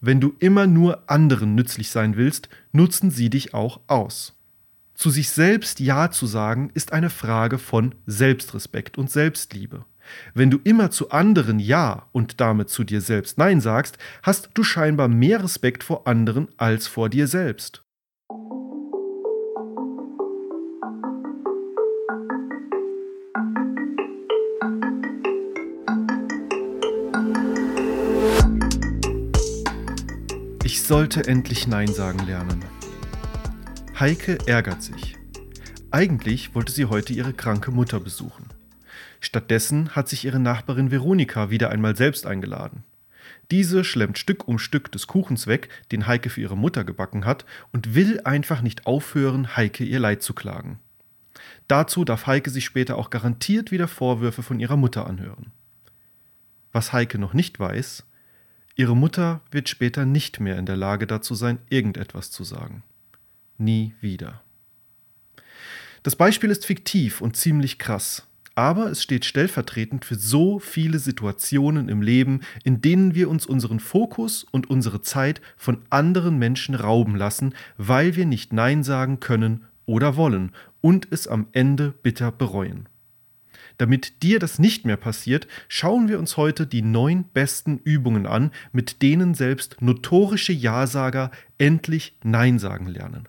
Wenn du immer nur anderen nützlich sein willst, nutzen sie dich auch aus. Zu sich selbst Ja zu sagen, ist eine Frage von Selbstrespekt und Selbstliebe. Wenn du immer zu anderen Ja und damit zu dir selbst Nein sagst, hast du scheinbar mehr Respekt vor anderen als vor dir selbst. Sollte endlich Nein sagen lernen. Heike ärgert sich. Eigentlich wollte sie heute ihre kranke Mutter besuchen. Stattdessen hat sich ihre Nachbarin Veronika wieder einmal selbst eingeladen. Diese schlemmt Stück um Stück des Kuchens weg, den Heike für ihre Mutter gebacken hat, und will einfach nicht aufhören, Heike ihr Leid zu klagen. Dazu darf Heike sich später auch garantiert wieder Vorwürfe von ihrer Mutter anhören. Was Heike noch nicht weiß, ihre Mutter wird später nicht mehr in der Lage dazu sein, irgendetwas zu sagen. Nie wieder. Das Beispiel ist fiktiv und ziemlich krass aber es steht stellvertretend für so viele Situationen im Leben, in denen wir uns unseren Fokus und unsere Zeit von anderen Menschen rauben lassen, weil wir nicht Nein sagen können oder wollen und es am Ende bitter bereuen. Damit dir das nicht mehr passiert, schauen wir uns heute die neun besten Übungen an, mit denen selbst notorische Ja-Sager endlich Nein sagen lernen.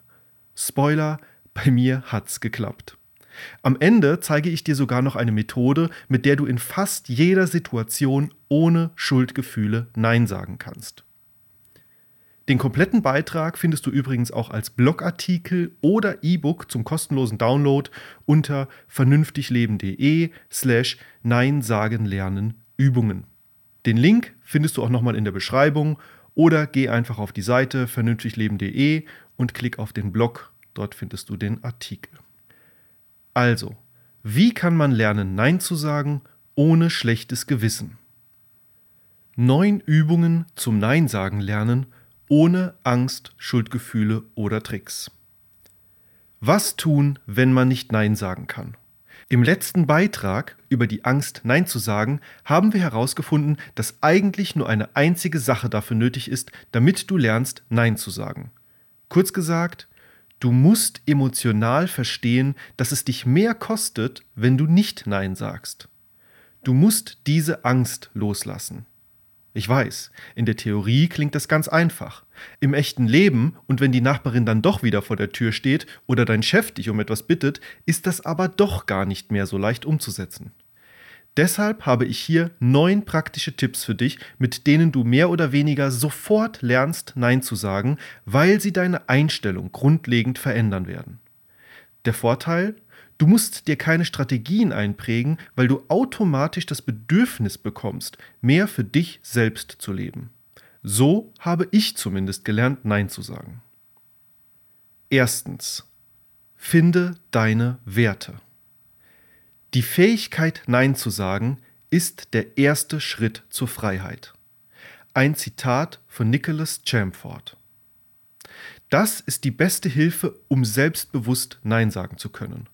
Spoiler, bei mir hat's geklappt. Am Ende zeige ich dir sogar noch eine Methode, mit der du in fast jeder Situation ohne Schuldgefühle Nein sagen kannst. Den kompletten Beitrag findest du übrigens auch als Blogartikel oder E-Book zum kostenlosen Download unter vernünftigleben.de slash Nein sagen lernen Übungen. Den Link findest du auch nochmal in der Beschreibung oder geh einfach auf die Seite vernünftigleben.de und klick auf den Blog. Dort findest du den Artikel. Also, wie kann man lernen, Nein zu sagen, ohne schlechtes Gewissen? Neun Übungen zum Nein sagen lernen, ohne Angst, Schuldgefühle oder Tricks. Was tun, wenn man nicht Nein sagen kann? Im letzten Beitrag über die Angst, Nein zu sagen, haben wir herausgefunden, dass eigentlich nur eine einzige Sache dafür nötig ist, damit du lernst, Nein zu sagen. Kurz gesagt, Du musst emotional verstehen, dass es dich mehr kostet, wenn du nicht Nein sagst. Du musst diese Angst loslassen. Ich weiß, in der Theorie klingt das ganz einfach. Im echten Leben und wenn die Nachbarin dann doch wieder vor der Tür steht oder dein Chef dich um etwas bittet, ist das aber doch gar nicht mehr so leicht umzusetzen. Deshalb habe ich hier neun praktische Tipps für dich, mit denen du mehr oder weniger sofort lernst, Nein zu sagen, weil sie deine Einstellung grundlegend verändern werden. Der Vorteil? Du musst dir keine Strategien einprägen, weil du automatisch das Bedürfnis bekommst, mehr für dich selbst zu leben. So habe ich zumindest gelernt, Nein zu sagen. Erstens. Finde deine Werte. Die Fähigkeit, Nein zu sagen, ist der erste Schritt zur Freiheit. Ein Zitat von Nicholas Chamford. Das ist die beste Hilfe, um selbstbewusst Nein sagen zu können.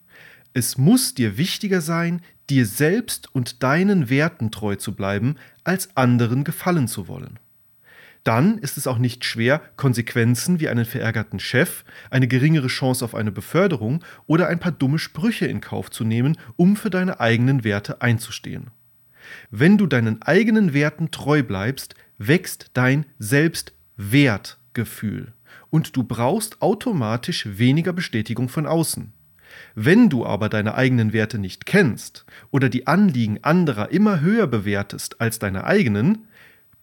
Es muss dir wichtiger sein, dir selbst und deinen Werten treu zu bleiben, als anderen gefallen zu wollen dann ist es auch nicht schwer, Konsequenzen wie einen verärgerten Chef, eine geringere Chance auf eine Beförderung oder ein paar dumme Sprüche in Kauf zu nehmen, um für deine eigenen Werte einzustehen. Wenn du deinen eigenen Werten treu bleibst, wächst dein Selbstwertgefühl und du brauchst automatisch weniger Bestätigung von außen. Wenn du aber deine eigenen Werte nicht kennst oder die Anliegen anderer immer höher bewertest als deine eigenen,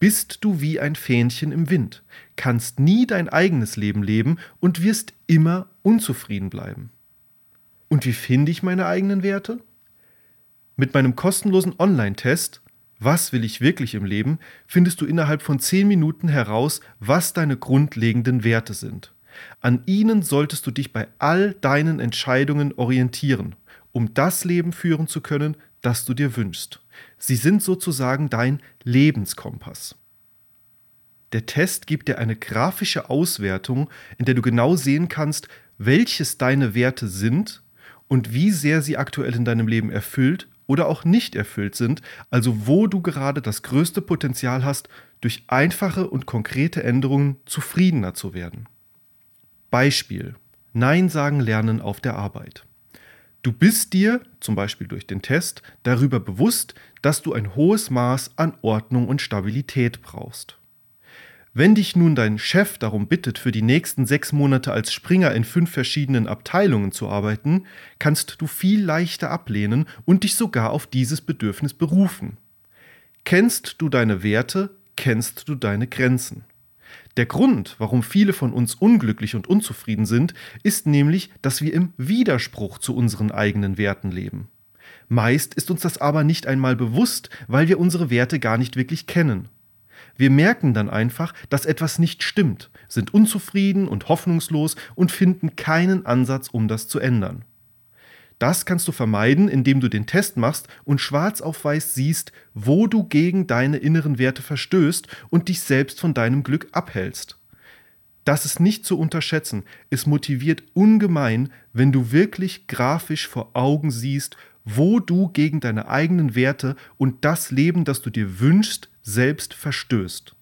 bist du wie ein Fähnchen im Wind, kannst nie dein eigenes Leben leben und wirst immer unzufrieden bleiben. Und wie finde ich meine eigenen Werte? Mit meinem kostenlosen Online-Test Was will ich wirklich im Leben findest du innerhalb von 10 Minuten heraus, was deine grundlegenden Werte sind. An ihnen solltest du dich bei all deinen Entscheidungen orientieren, um das Leben führen zu können, das du dir wünschst. Sie sind sozusagen dein Lebenskompass. Der Test gibt dir eine grafische Auswertung, in der du genau sehen kannst, welches deine Werte sind und wie sehr sie aktuell in deinem Leben erfüllt oder auch nicht erfüllt sind, also wo du gerade das größte Potenzial hast, durch einfache und konkrete Änderungen zufriedener zu werden. Beispiel. Nein sagen lernen auf der Arbeit. Du bist dir, zum Beispiel durch den Test, darüber bewusst, dass du ein hohes Maß an Ordnung und Stabilität brauchst. Wenn dich nun dein Chef darum bittet, für die nächsten sechs Monate als Springer in fünf verschiedenen Abteilungen zu arbeiten, kannst du viel leichter ablehnen und dich sogar auf dieses Bedürfnis berufen. Kennst du deine Werte, kennst du deine Grenzen. Der Grund, warum viele von uns unglücklich und unzufrieden sind, ist nämlich, dass wir im Widerspruch zu unseren eigenen Werten leben. Meist ist uns das aber nicht einmal bewusst, weil wir unsere Werte gar nicht wirklich kennen. Wir merken dann einfach, dass etwas nicht stimmt, sind unzufrieden und hoffnungslos und finden keinen Ansatz, um das zu ändern. Das kannst du vermeiden, indem du den Test machst und schwarz auf weiß siehst, wo du gegen deine inneren Werte verstößt und dich selbst von deinem Glück abhältst. Das ist nicht zu unterschätzen. Es motiviert ungemein, wenn du wirklich grafisch vor Augen siehst, wo du gegen deine eigenen Werte und das Leben, das du dir wünschst, selbst verstößt.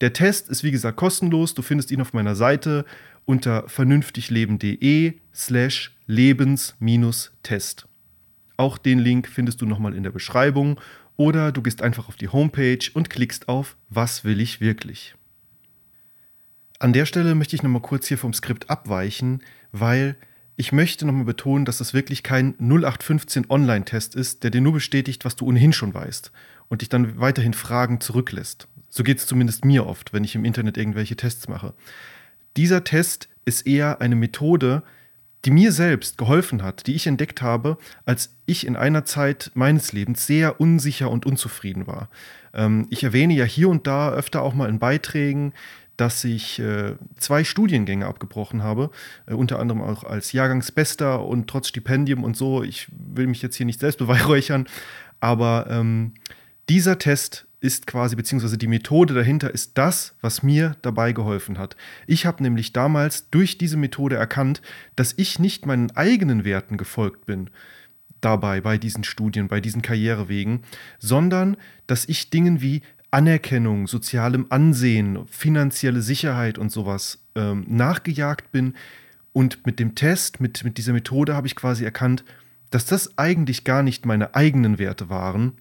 Der Test ist wie gesagt kostenlos. Du findest ihn auf meiner Seite unter vernünftigleben.de slash lebens-test. Auch den Link findest du nochmal in der Beschreibung oder du gehst einfach auf die Homepage und klickst auf Was will ich wirklich? An der Stelle möchte ich nochmal kurz hier vom Skript abweichen, weil ich möchte nochmal betonen, dass das wirklich kein 0815 Online-Test ist, der dir nur bestätigt, was du ohnehin schon weißt und dich dann weiterhin Fragen zurücklässt. So geht es zumindest mir oft, wenn ich im Internet irgendwelche Tests mache. Dieser Test ist eher eine Methode, die mir selbst geholfen hat, die ich entdeckt habe, als ich in einer Zeit meines Lebens sehr unsicher und unzufrieden war. Ähm, ich erwähne ja hier und da öfter auch mal in Beiträgen, dass ich äh, zwei Studiengänge abgebrochen habe, äh, unter anderem auch als Jahrgangsbester und trotz Stipendium und so. Ich will mich jetzt hier nicht selbst beweihräuchern, aber ähm, dieser Test ist quasi, beziehungsweise die Methode dahinter ist das, was mir dabei geholfen hat. Ich habe nämlich damals durch diese Methode erkannt, dass ich nicht meinen eigenen Werten gefolgt bin dabei, bei diesen Studien, bei diesen Karrierewegen, sondern dass ich Dingen wie Anerkennung, sozialem Ansehen, finanzielle Sicherheit und sowas ähm, nachgejagt bin. Und mit dem Test, mit, mit dieser Methode habe ich quasi erkannt, dass das eigentlich gar nicht meine eigenen Werte waren,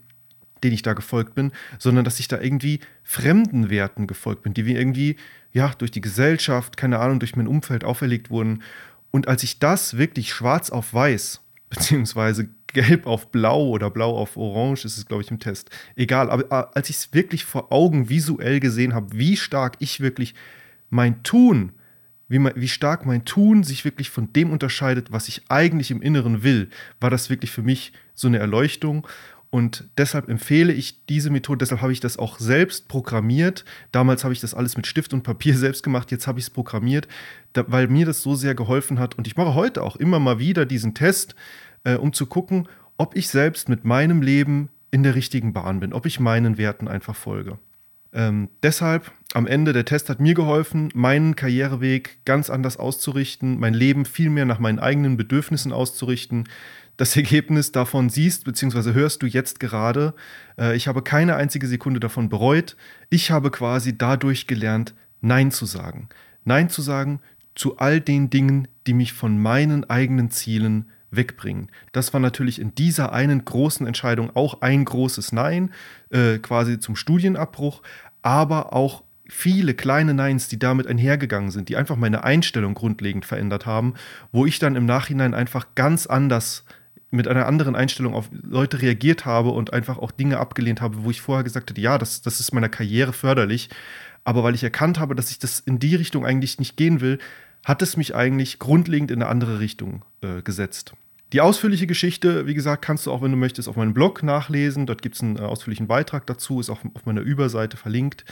denen ich da gefolgt bin, sondern dass ich da irgendwie fremden Werten gefolgt bin, die mir irgendwie, ja, durch die Gesellschaft, keine Ahnung, durch mein Umfeld auferlegt wurden. Und als ich das wirklich schwarz auf weiß, beziehungsweise gelb auf blau oder blau auf orange ist es, glaube ich, im Test. Egal, aber äh, als ich es wirklich vor Augen visuell gesehen habe, wie stark ich wirklich mein Tun, wie, mein, wie stark mein Tun sich wirklich von dem unterscheidet, was ich eigentlich im Inneren will, war das wirklich für mich so eine Erleuchtung. Und deshalb empfehle ich diese Methode, deshalb habe ich das auch selbst programmiert. Damals habe ich das alles mit Stift und Papier selbst gemacht, jetzt habe ich es programmiert, da, weil mir das so sehr geholfen hat. Und ich mache heute auch immer mal wieder diesen Test, äh, um zu gucken, ob ich selbst mit meinem Leben in der richtigen Bahn bin, ob ich meinen Werten einfach folge. Ähm, deshalb am Ende, der Test hat mir geholfen, meinen Karriereweg ganz anders auszurichten, mein Leben viel mehr nach meinen eigenen Bedürfnissen auszurichten, das Ergebnis davon siehst bzw. hörst du jetzt gerade. Äh, ich habe keine einzige Sekunde davon bereut. Ich habe quasi dadurch gelernt, Nein zu sagen. Nein zu sagen zu all den Dingen, die mich von meinen eigenen Zielen wegbringen. Das war natürlich in dieser einen großen Entscheidung auch ein großes Nein, äh, quasi zum Studienabbruch, aber auch viele kleine Neins, die damit einhergegangen sind, die einfach meine Einstellung grundlegend verändert haben, wo ich dann im Nachhinein einfach ganz anders mit einer anderen Einstellung auf Leute reagiert habe und einfach auch Dinge abgelehnt habe, wo ich vorher gesagt hätte, ja, das, das ist meiner Karriere förderlich. Aber weil ich erkannt habe, dass ich das in die Richtung eigentlich nicht gehen will, hat es mich eigentlich grundlegend in eine andere Richtung äh, gesetzt. Die ausführliche Geschichte, wie gesagt, kannst du auch, wenn du möchtest, auf meinem Blog nachlesen. Dort gibt es einen äh, ausführlichen Beitrag dazu, ist auch auf meiner Überseite verlinkt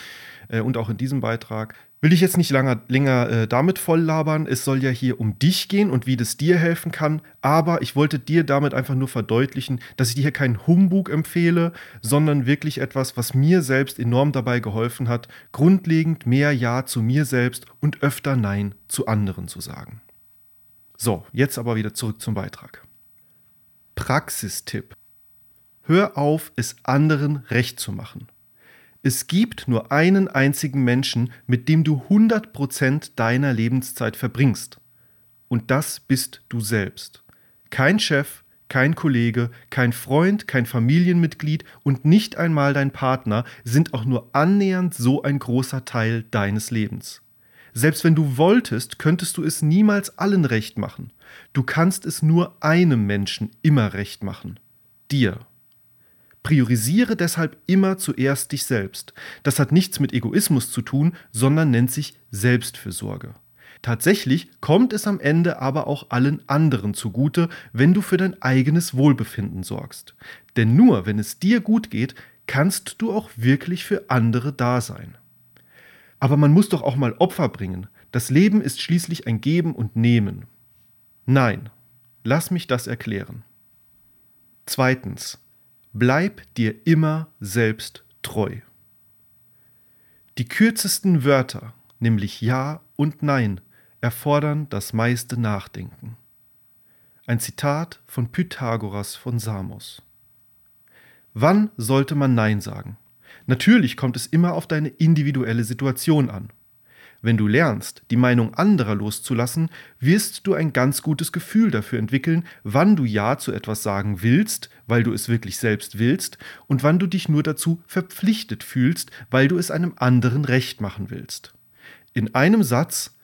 äh, und auch in diesem Beitrag. Will ich jetzt nicht langer, länger äh, damit voll labern. Es soll ja hier um dich gehen und wie das dir helfen kann. Aber ich wollte dir damit einfach nur verdeutlichen, dass ich dir hier keinen Humbug empfehle, sondern wirklich etwas, was mir selbst enorm dabei geholfen hat, grundlegend mehr Ja zu mir selbst und öfter Nein zu anderen zu sagen. So, jetzt aber wieder zurück zum Beitrag. Praxistipp. Hör auf, es anderen recht zu machen. Es gibt nur einen einzigen Menschen, mit dem du 100% deiner Lebenszeit verbringst. Und das bist du selbst. Kein Chef, kein Kollege, kein Freund, kein Familienmitglied und nicht einmal dein Partner sind auch nur annähernd so ein großer Teil deines Lebens. Selbst wenn du wolltest, könntest du es niemals allen recht machen. Du kannst es nur einem Menschen immer recht machen. Dir. Priorisiere deshalb immer zuerst dich selbst. Das hat nichts mit Egoismus zu tun, sondern nennt sich Selbstfürsorge. Tatsächlich kommt es am Ende aber auch allen anderen zugute, wenn du für dein eigenes Wohlbefinden sorgst. Denn nur wenn es dir gut geht, kannst du auch wirklich für andere da sein. Aber man muss doch auch mal Opfer bringen. Das Leben ist schließlich ein Geben und Nehmen. Nein, lass mich das erklären. Zweitens, bleib dir immer selbst treu. Die kürzesten Wörter, nämlich Ja und Nein, erfordern das meiste Nachdenken. Ein Zitat von Pythagoras von Samos. Wann sollte man Nein sagen? Natürlich kommt es immer auf deine individuelle Situation an. Wenn du lernst, die Meinung anderer loszulassen, wirst du ein ganz gutes Gefühl dafür entwickeln, wann du Ja zu etwas sagen willst, weil du es wirklich selbst willst, und wann du dich nur dazu verpflichtet fühlst, weil du es einem anderen recht machen willst. In einem Satz,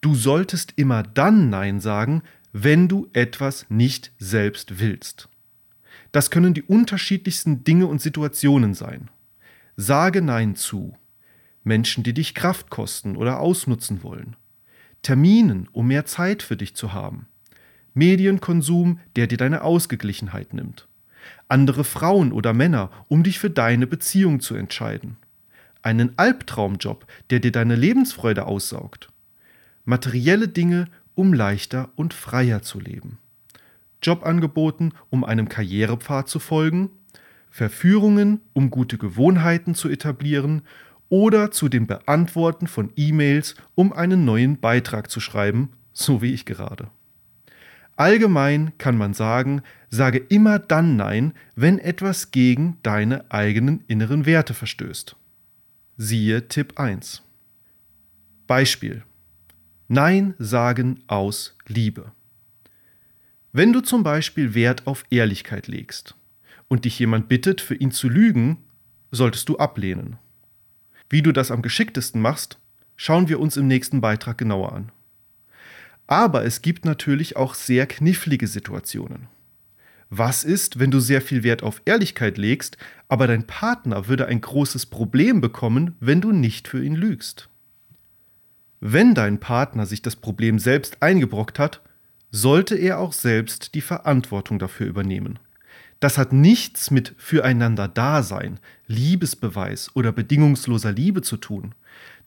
du solltest immer dann Nein sagen, wenn du etwas nicht selbst willst. Das können die unterschiedlichsten Dinge und Situationen sein. Sage Nein zu Menschen, die dich Kraft kosten oder ausnutzen wollen. Terminen, um mehr Zeit für dich zu haben. Medienkonsum, der dir deine Ausgeglichenheit nimmt. Andere Frauen oder Männer, um dich für deine Beziehung zu entscheiden. Einen Albtraumjob, der dir deine Lebensfreude aussaugt. Materielle Dinge, um leichter und freier zu leben. Jobangeboten, um einem Karrierepfad zu folgen. Verführungen, um gute Gewohnheiten zu etablieren oder zu dem Beantworten von E-Mails, um einen neuen Beitrag zu schreiben, so wie ich gerade. Allgemein kann man sagen, sage immer dann Nein, wenn etwas gegen deine eigenen inneren Werte verstößt. Siehe Tipp 1. Beispiel. Nein sagen aus Liebe. Wenn du zum Beispiel Wert auf Ehrlichkeit legst und dich jemand bittet, für ihn zu lügen, solltest du ablehnen. Wie du das am geschicktesten machst, schauen wir uns im nächsten Beitrag genauer an. Aber es gibt natürlich auch sehr knifflige Situationen. Was ist, wenn du sehr viel Wert auf Ehrlichkeit legst, aber dein Partner würde ein großes Problem bekommen, wenn du nicht für ihn lügst? Wenn dein Partner sich das Problem selbst eingebrockt hat, sollte er auch selbst die Verantwortung dafür übernehmen. Das hat nichts mit füreinander Dasein, Liebesbeweis oder bedingungsloser Liebe zu tun.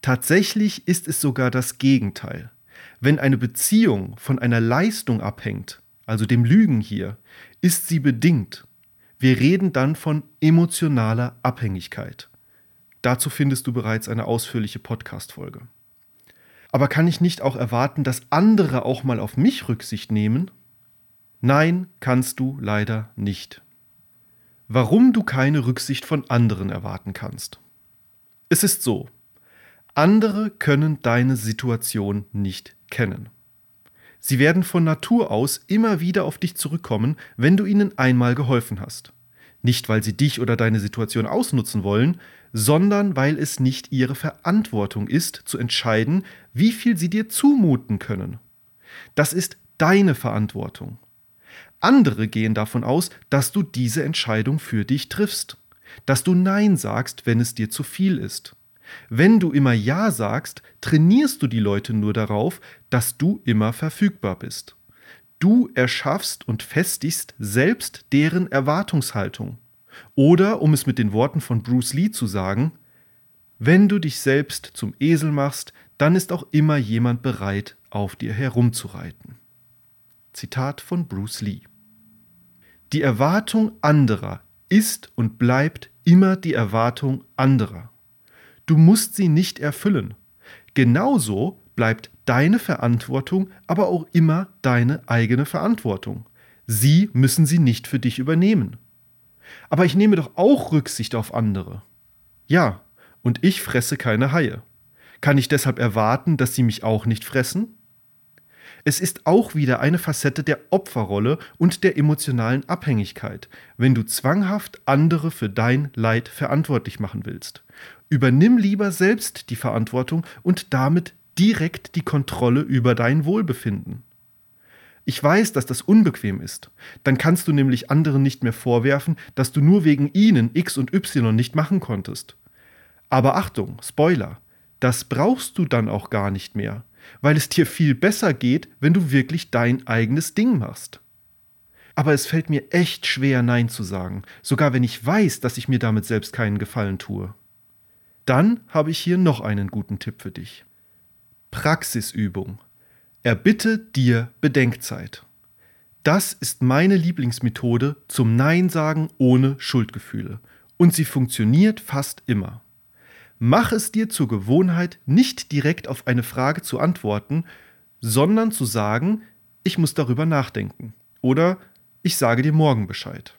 Tatsächlich ist es sogar das Gegenteil. Wenn eine Beziehung von einer Leistung abhängt, also dem Lügen hier, ist sie bedingt. Wir reden dann von emotionaler Abhängigkeit. Dazu findest du bereits eine ausführliche Podcast-Folge. Aber kann ich nicht auch erwarten, dass andere auch mal auf mich Rücksicht nehmen? Nein, kannst du leider nicht. Warum du keine Rücksicht von anderen erwarten kannst. Es ist so, andere können deine Situation nicht kennen. Sie werden von Natur aus immer wieder auf dich zurückkommen, wenn du ihnen einmal geholfen hast. Nicht, weil sie dich oder deine Situation ausnutzen wollen, sondern weil es nicht ihre Verantwortung ist, zu entscheiden, wie viel sie dir zumuten können. Das ist deine Verantwortung. Andere gehen davon aus, dass du diese Entscheidung für dich triffst, dass du Nein sagst, wenn es dir zu viel ist. Wenn du immer Ja sagst, trainierst du die Leute nur darauf, dass du immer verfügbar bist. Du erschaffst und festigst selbst deren Erwartungshaltung. Oder, um es mit den Worten von Bruce Lee zu sagen, wenn du dich selbst zum Esel machst, dann ist auch immer jemand bereit, auf dir herumzureiten. Zitat von Bruce Lee. Die Erwartung anderer ist und bleibt immer die Erwartung anderer. Du musst sie nicht erfüllen. Genauso bleibt deine Verantwortung aber auch immer deine eigene Verantwortung. Sie müssen sie nicht für dich übernehmen. Aber ich nehme doch auch Rücksicht auf andere. Ja, und ich fresse keine Haie. Kann ich deshalb erwarten, dass sie mich auch nicht fressen? Es ist auch wieder eine Facette der Opferrolle und der emotionalen Abhängigkeit, wenn du zwanghaft andere für dein Leid verantwortlich machen willst. Übernimm lieber selbst die Verantwortung und damit direkt die Kontrolle über dein Wohlbefinden. Ich weiß, dass das unbequem ist. Dann kannst du nämlich anderen nicht mehr vorwerfen, dass du nur wegen ihnen X und Y nicht machen konntest. Aber Achtung, Spoiler, das brauchst du dann auch gar nicht mehr, weil es dir viel besser geht, wenn du wirklich dein eigenes Ding machst. Aber es fällt mir echt schwer, Nein zu sagen, sogar wenn ich weiß, dass ich mir damit selbst keinen Gefallen tue. Dann habe ich hier noch einen guten Tipp für dich. Praxisübung. Erbitte dir Bedenkzeit. Das ist meine Lieblingsmethode zum Nein sagen ohne Schuldgefühle. Und sie funktioniert fast immer. Mach es dir zur Gewohnheit, nicht direkt auf eine Frage zu antworten, sondern zu sagen, ich muss darüber nachdenken. Oder ich sage dir morgen Bescheid.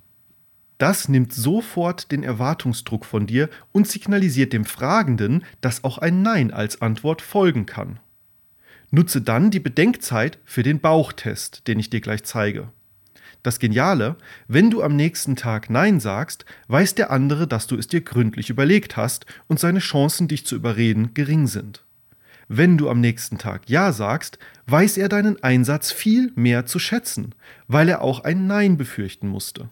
Das nimmt sofort den Erwartungsdruck von dir und signalisiert dem Fragenden, dass auch ein Nein als Antwort folgen kann. Nutze dann die Bedenkzeit für den Bauchtest, den ich dir gleich zeige. Das Geniale, wenn du am nächsten Tag Nein sagst, weiß der andere, dass du es dir gründlich überlegt hast und seine Chancen, dich zu überreden, gering sind. Wenn du am nächsten Tag Ja sagst, weiß er deinen Einsatz viel mehr zu schätzen, weil er auch ein Nein befürchten musste.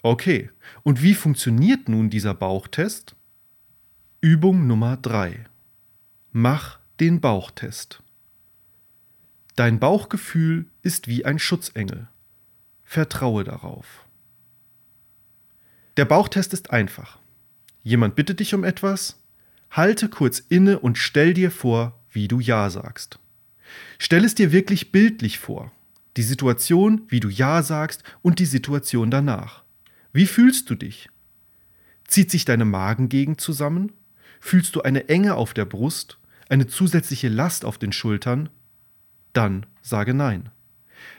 Okay, und wie funktioniert nun dieser Bauchtest? Übung Nummer 3. Mach den Bauchtest. Dein Bauchgefühl ist wie ein Schutzengel. Vertraue darauf. Der Bauchtest ist einfach. Jemand bittet dich um etwas, halte kurz inne und stell dir vor, wie du Ja sagst. Stell es dir wirklich bildlich vor. Die Situation, wie du Ja sagst und die Situation danach. Wie fühlst du dich? Zieht sich deine Magengegend zusammen? Fühlst du eine Enge auf der Brust, eine zusätzliche Last auf den Schultern? dann sage Nein.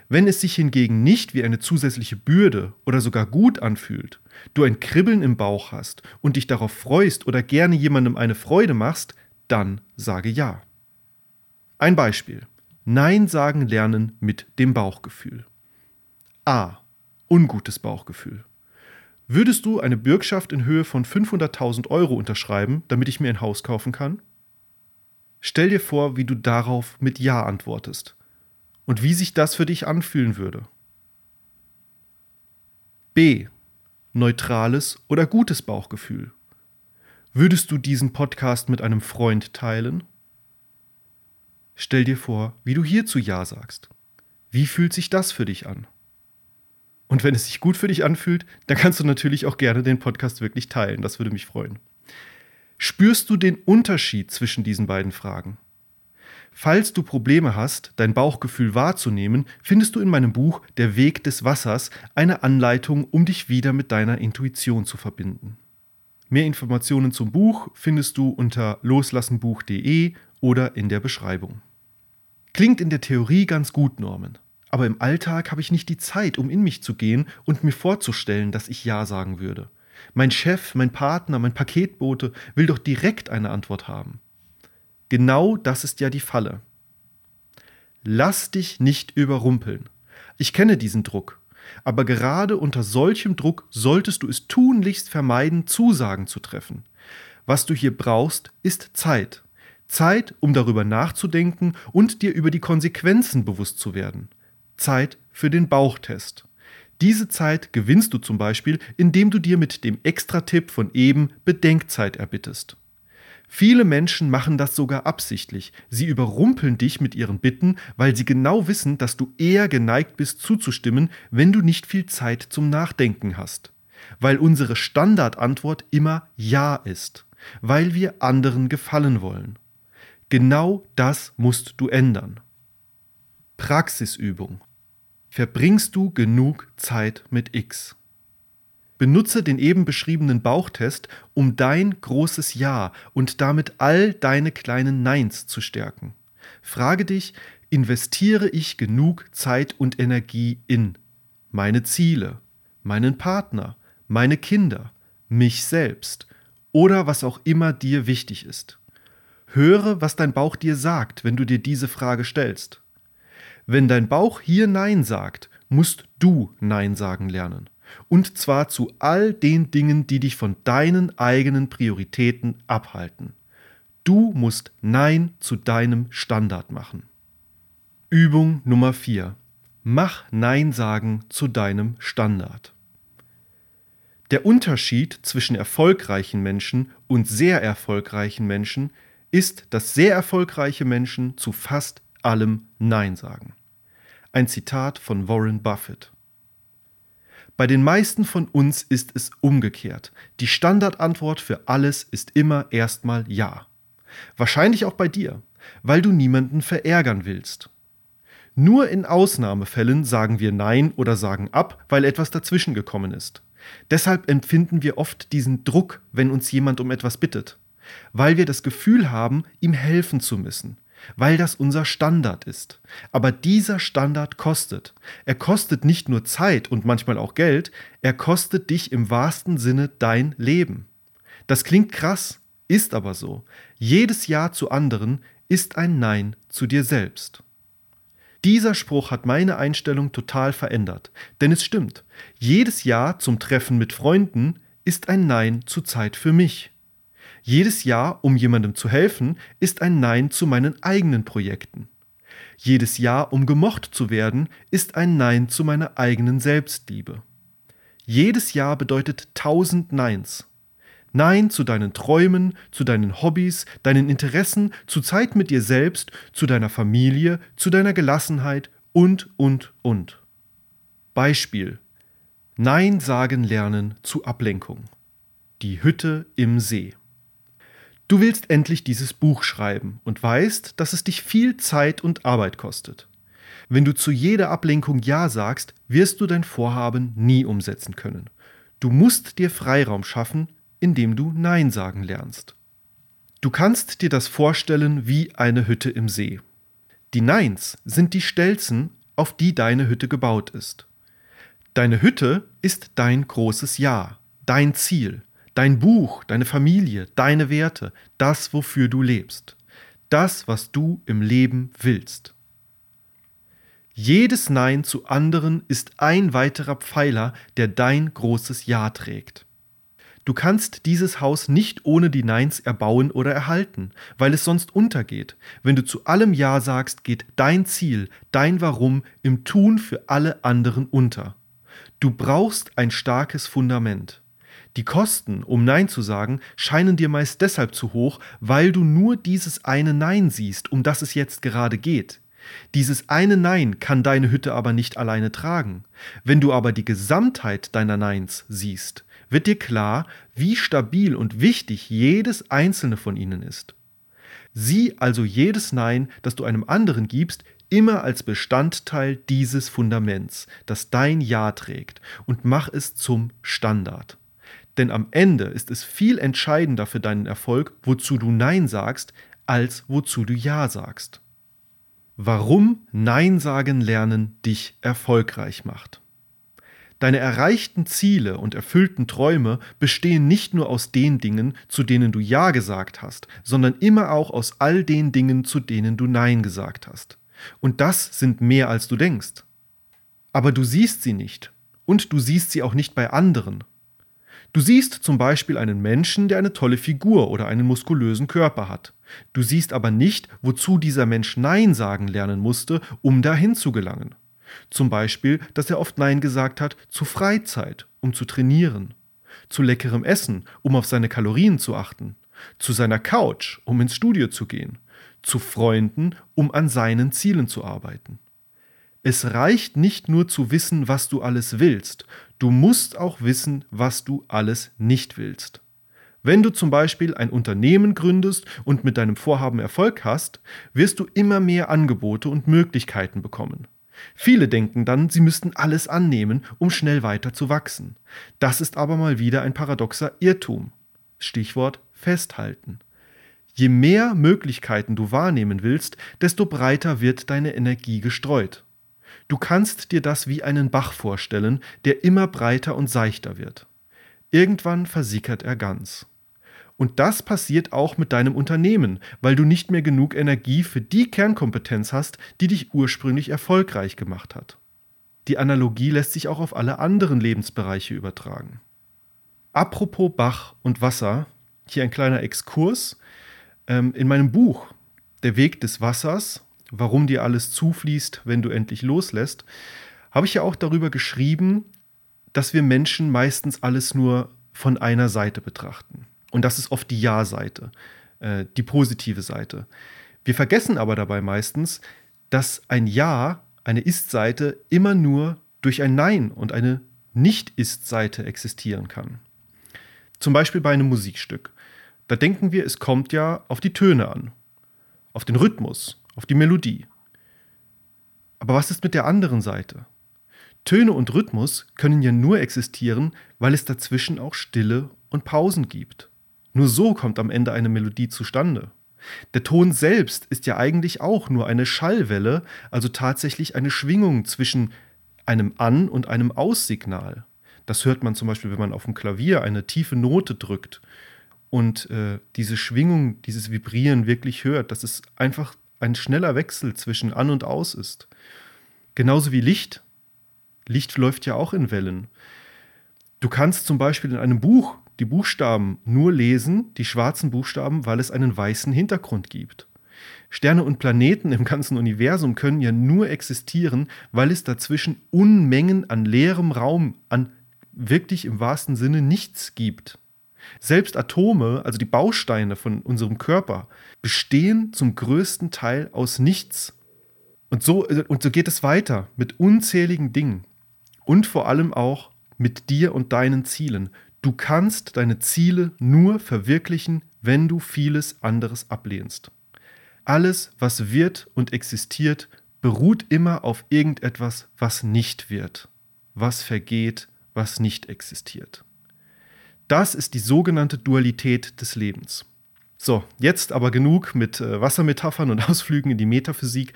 Wenn es sich hingegen nicht wie eine zusätzliche Bürde oder sogar gut anfühlt, du ein Kribbeln im Bauch hast und dich darauf freust oder gerne jemandem eine Freude machst, dann sage Ja. Ein Beispiel. Nein sagen lernen mit dem Bauchgefühl. A. Ungutes Bauchgefühl. Würdest du eine Bürgschaft in Höhe von 500.000 Euro unterschreiben, damit ich mir ein Haus kaufen kann? Stell dir vor, wie du darauf mit Ja antwortest und wie sich das für dich anfühlen würde. B. Neutrales oder gutes Bauchgefühl. Würdest du diesen Podcast mit einem Freund teilen? Stell dir vor, wie du hierzu Ja sagst. Wie fühlt sich das für dich an? Und wenn es sich gut für dich anfühlt, dann kannst du natürlich auch gerne den Podcast wirklich teilen. Das würde mich freuen. Spürst du den Unterschied zwischen diesen beiden Fragen? Falls du Probleme hast, dein Bauchgefühl wahrzunehmen, findest du in meinem Buch Der Weg des Wassers eine Anleitung, um dich wieder mit deiner Intuition zu verbinden. Mehr Informationen zum Buch findest du unter loslassenbuch.de oder in der Beschreibung. Klingt in der Theorie ganz gut, Norman. Aber im Alltag habe ich nicht die Zeit, um in mich zu gehen und mir vorzustellen, dass ich Ja sagen würde. Mein Chef, mein Partner, mein Paketbote will doch direkt eine Antwort haben. Genau das ist ja die Falle. Lass dich nicht überrumpeln. Ich kenne diesen Druck. Aber gerade unter solchem Druck solltest du es tunlichst vermeiden, Zusagen zu treffen. Was du hier brauchst, ist Zeit. Zeit, um darüber nachzudenken und dir über die Konsequenzen bewusst zu werden. Zeit für den Bauchtest. Diese Zeit gewinnst du zum Beispiel, indem du dir mit dem Extra-Tipp von eben Bedenkzeit erbittest. Viele Menschen machen das sogar absichtlich. Sie überrumpeln dich mit ihren Bitten, weil sie genau wissen, dass du eher geneigt bist zuzustimmen, wenn du nicht viel Zeit zum Nachdenken hast. Weil unsere Standardantwort immer Ja ist. Weil wir anderen gefallen wollen. Genau das musst du ändern. Praxisübung. Verbringst du genug Zeit mit X? Benutze den eben beschriebenen Bauchtest, um dein großes Ja und damit all deine kleinen Neins zu stärken. Frage dich, investiere ich genug Zeit und Energie in meine Ziele, meinen Partner, meine Kinder, mich selbst oder was auch immer dir wichtig ist. Höre, was dein Bauch dir sagt, wenn du dir diese Frage stellst. Wenn dein Bauch hier Nein sagt, musst du Nein sagen lernen. Und zwar zu all den Dingen, die dich von deinen eigenen Prioritäten abhalten. Du musst Nein zu deinem Standard machen. Übung Nummer 4. Mach Nein sagen zu deinem Standard. Der Unterschied zwischen erfolgreichen Menschen und sehr erfolgreichen Menschen ist, dass sehr erfolgreiche Menschen zu fast allem Nein sagen. Ein Zitat von Warren Buffett. Bei den meisten von uns ist es umgekehrt. Die Standardantwort für alles ist immer erstmal Ja. Wahrscheinlich auch bei dir, weil du niemanden verärgern willst. Nur in Ausnahmefällen sagen wir Nein oder sagen ab, weil etwas dazwischen gekommen ist. Deshalb empfinden wir oft diesen Druck, wenn uns jemand um etwas bittet, weil wir das Gefühl haben, ihm helfen zu müssen, weil das unser Standard ist. Aber dieser Standard kostet. Er kostet nicht nur Zeit und manchmal auch Geld, er kostet dich im wahrsten Sinne dein Leben. Das klingt krass, ist aber so. Jedes Ja zu anderen ist ein Nein zu dir selbst. Dieser Spruch hat meine Einstellung total verändert, denn es stimmt, jedes Ja zum Treffen mit Freunden ist ein Nein zu Zeit für mich. Jedes Ja, um jemandem zu helfen, ist ein Nein zu meinen eigenen Projekten. Jedes Ja, um gemocht zu werden, ist ein Nein zu meiner eigenen Selbstliebe. Jedes Ja bedeutet tausend Neins. Nein zu deinen Träumen, zu deinen Hobbys, deinen Interessen, zu Zeit mit dir selbst, zu deiner Familie, zu deiner Gelassenheit und, und, und. Beispiel. Nein sagen lernen zu Ablenkung. Die Hütte im See. Du willst endlich dieses Buch schreiben und weißt, dass es dich viel Zeit und Arbeit kostet. Wenn du zu jeder Ablenkung Ja sagst, wirst du dein Vorhaben nie umsetzen können. Du musst dir Freiraum schaffen, indem du Nein sagen lernst. Du kannst dir das vorstellen wie eine Hütte im See. Die Neins sind die Stelzen, auf die deine Hütte gebaut ist. Deine Hütte ist dein großes Ja, dein Ziel, Dein Buch, deine Familie, deine Werte, das, wofür du lebst. Das, was du im Leben willst. Jedes Nein zu anderen ist ein weiterer Pfeiler, der dein großes Ja trägt. Du kannst dieses Haus nicht ohne die Neins erbauen oder erhalten, weil es sonst untergeht. Wenn du zu allem Ja sagst, geht dein Ziel, dein Warum im Tun für alle anderen unter. Du brauchst ein starkes Fundament. Die Kosten, um Nein zu sagen, scheinen dir meist deshalb zu hoch, weil du nur dieses eine Nein siehst, um das es jetzt gerade geht. Dieses eine Nein kann deine Hütte aber nicht alleine tragen. Wenn du aber die Gesamtheit deiner Neins siehst, wird dir klar, wie stabil und wichtig jedes einzelne von ihnen ist. Sieh also jedes Nein, das du einem anderen gibst, immer als Bestandteil dieses Fundaments, das dein Ja trägt, und mach es zum Standard. Denn am Ende ist es viel entscheidender für deinen Erfolg, wozu du Nein sagst, als wozu du Ja sagst. Warum Nein sagen lernen dich erfolgreich macht. Deine erreichten Ziele und erfüllten Träume bestehen nicht nur aus den Dingen, zu denen du Ja gesagt hast, sondern immer auch aus all den Dingen, zu denen du Nein gesagt hast. Und das sind mehr als du denkst. Aber du siehst sie nicht. Und du siehst sie auch nicht bei anderen. Du siehst zum Beispiel einen Menschen, der eine tolle Figur oder einen muskulösen Körper hat. Du siehst aber nicht, wozu dieser Mensch Nein sagen lernen musste, um dahin zu gelangen. Zum Beispiel, dass er oft Nein gesagt hat zu Freizeit, um zu trainieren, zu leckerem Essen, um auf seine Kalorien zu achten, zu seiner Couch, um ins Studio zu gehen, zu Freunden, um an seinen Zielen zu arbeiten. Es reicht nicht nur zu wissen, was du alles willst, du musst auch wissen, was du alles nicht willst. Wenn du zum Beispiel ein Unternehmen gründest und mit deinem Vorhaben Erfolg hast, wirst du immer mehr Angebote und Möglichkeiten bekommen. Viele denken dann, sie müssten alles annehmen, um schnell weiter zu wachsen. Das ist aber mal wieder ein paradoxer Irrtum. Stichwort festhalten. Je mehr Möglichkeiten du wahrnehmen willst, desto breiter wird deine Energie gestreut. Du kannst dir das wie einen Bach vorstellen, der immer breiter und seichter wird. Irgendwann versickert er ganz. Und das passiert auch mit deinem Unternehmen, weil du nicht mehr genug Energie für die Kernkompetenz hast, die dich ursprünglich erfolgreich gemacht hat. Die Analogie lässt sich auch auf alle anderen Lebensbereiche übertragen. Apropos Bach und Wasser, hier ein kleiner Exkurs. Ähm, in meinem Buch Der Weg des Wassers, warum dir alles zufließt, wenn du endlich loslässt, habe ich ja auch darüber geschrieben, dass wir Menschen meistens alles nur von einer Seite betrachten. Und das ist oft die Ja-Seite, äh, die positive Seite. Wir vergessen aber dabei meistens, dass ein Ja, eine Ist-Seite, immer nur durch ein Nein und eine Nicht-Ist-Seite existieren kann. Zum Beispiel bei einem Musikstück. Da denken wir, es kommt ja auf die Töne an, auf den Rhythmus, auf die Melodie. Aber was ist mit der anderen Seite? Töne und Rhythmus können ja nur existieren, weil es dazwischen auch Stille und Pausen gibt. Nur so kommt am Ende eine Melodie zustande. Der Ton selbst ist ja eigentlich auch nur eine Schallwelle, also tatsächlich eine Schwingung zwischen einem An- und einem Aussignal. Das hört man zum Beispiel, wenn man auf dem Klavier eine tiefe Note drückt und äh, diese Schwingung, dieses Vibrieren wirklich hört, dass es einfach ein schneller Wechsel zwischen An und Aus ist. Genauso wie Licht. Licht läuft ja auch in Wellen. Du kannst zum Beispiel in einem Buch die Buchstaben nur lesen, die schwarzen Buchstaben, weil es einen weißen Hintergrund gibt. Sterne und Planeten im ganzen Universum können ja nur existieren, weil es dazwischen Unmengen an leerem Raum, an wirklich im wahrsten Sinne nichts gibt. Selbst Atome, also die Bausteine von unserem Körper, bestehen zum größten Teil aus nichts. Und so, und so geht es weiter mit unzähligen Dingen. Und vor allem auch mit dir und deinen Zielen. Du kannst deine Ziele nur verwirklichen, wenn du vieles anderes ablehnst. Alles, was wird und existiert, beruht immer auf irgendetwas, was nicht wird, was vergeht, was nicht existiert. Das ist die sogenannte Dualität des Lebens. So, jetzt aber genug mit äh, Wassermetaphern und Ausflügen in die Metaphysik.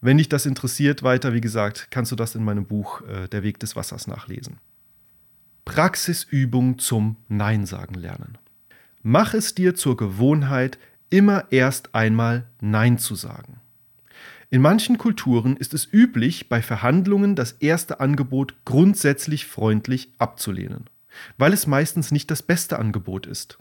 Wenn dich das interessiert, weiter, wie gesagt, kannst du das in meinem Buch äh, Der Weg des Wassers nachlesen. Praxisübung zum Nein sagen lernen. Mach es dir zur Gewohnheit, immer erst einmal Nein zu sagen. In manchen Kulturen ist es üblich, bei Verhandlungen das erste Angebot grundsätzlich freundlich abzulehnen, weil es meistens nicht das beste Angebot ist.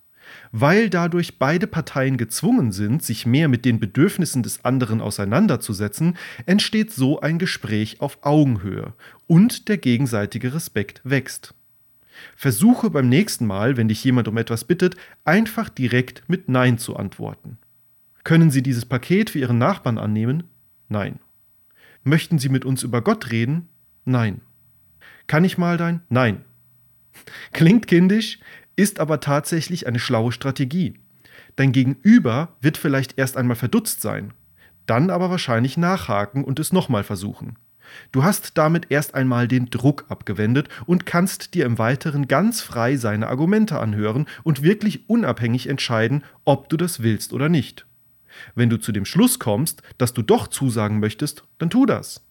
Weil dadurch beide Parteien gezwungen sind, sich mehr mit den Bedürfnissen des anderen auseinanderzusetzen, entsteht so ein Gespräch auf Augenhöhe und der gegenseitige Respekt wächst. Versuche beim nächsten Mal, wenn dich jemand um etwas bittet, einfach direkt mit Nein zu antworten. Können Sie dieses Paket für Ihren Nachbarn annehmen? Nein. Möchten Sie mit uns über Gott reden? Nein. Kann ich mal dein? Nein. Klingt kindisch, ist aber tatsächlich eine schlaue Strategie. Dein Gegenüber wird vielleicht erst einmal verdutzt sein, dann aber wahrscheinlich nachhaken und es nochmal versuchen. Du hast damit erst einmal den Druck abgewendet und kannst dir im Weiteren ganz frei seine Argumente anhören und wirklich unabhängig entscheiden, ob du das willst oder nicht. Wenn du zu dem Schluss kommst, dass du doch zusagen möchtest, dann tu das.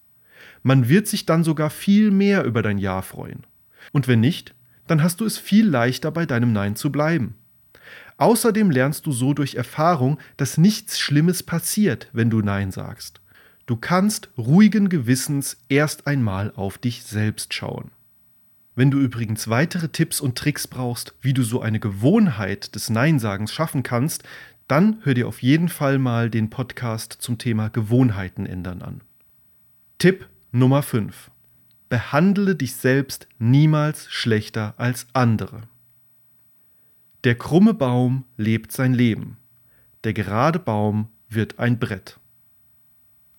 Man wird sich dann sogar viel mehr über dein Ja freuen. Und wenn nicht, dann hast du es viel leichter bei deinem Nein zu bleiben. Außerdem lernst du so durch Erfahrung, dass nichts Schlimmes passiert, wenn du Nein sagst. Du kannst ruhigen Gewissens erst einmal auf dich selbst schauen. Wenn du übrigens weitere Tipps und Tricks brauchst, wie du so eine Gewohnheit des Neinsagens schaffen kannst, dann hör dir auf jeden Fall mal den Podcast zum Thema Gewohnheiten ändern an. Tipp Nummer 5. Behandle dich selbst niemals schlechter als andere. Der krumme Baum lebt sein Leben, der gerade Baum wird ein Brett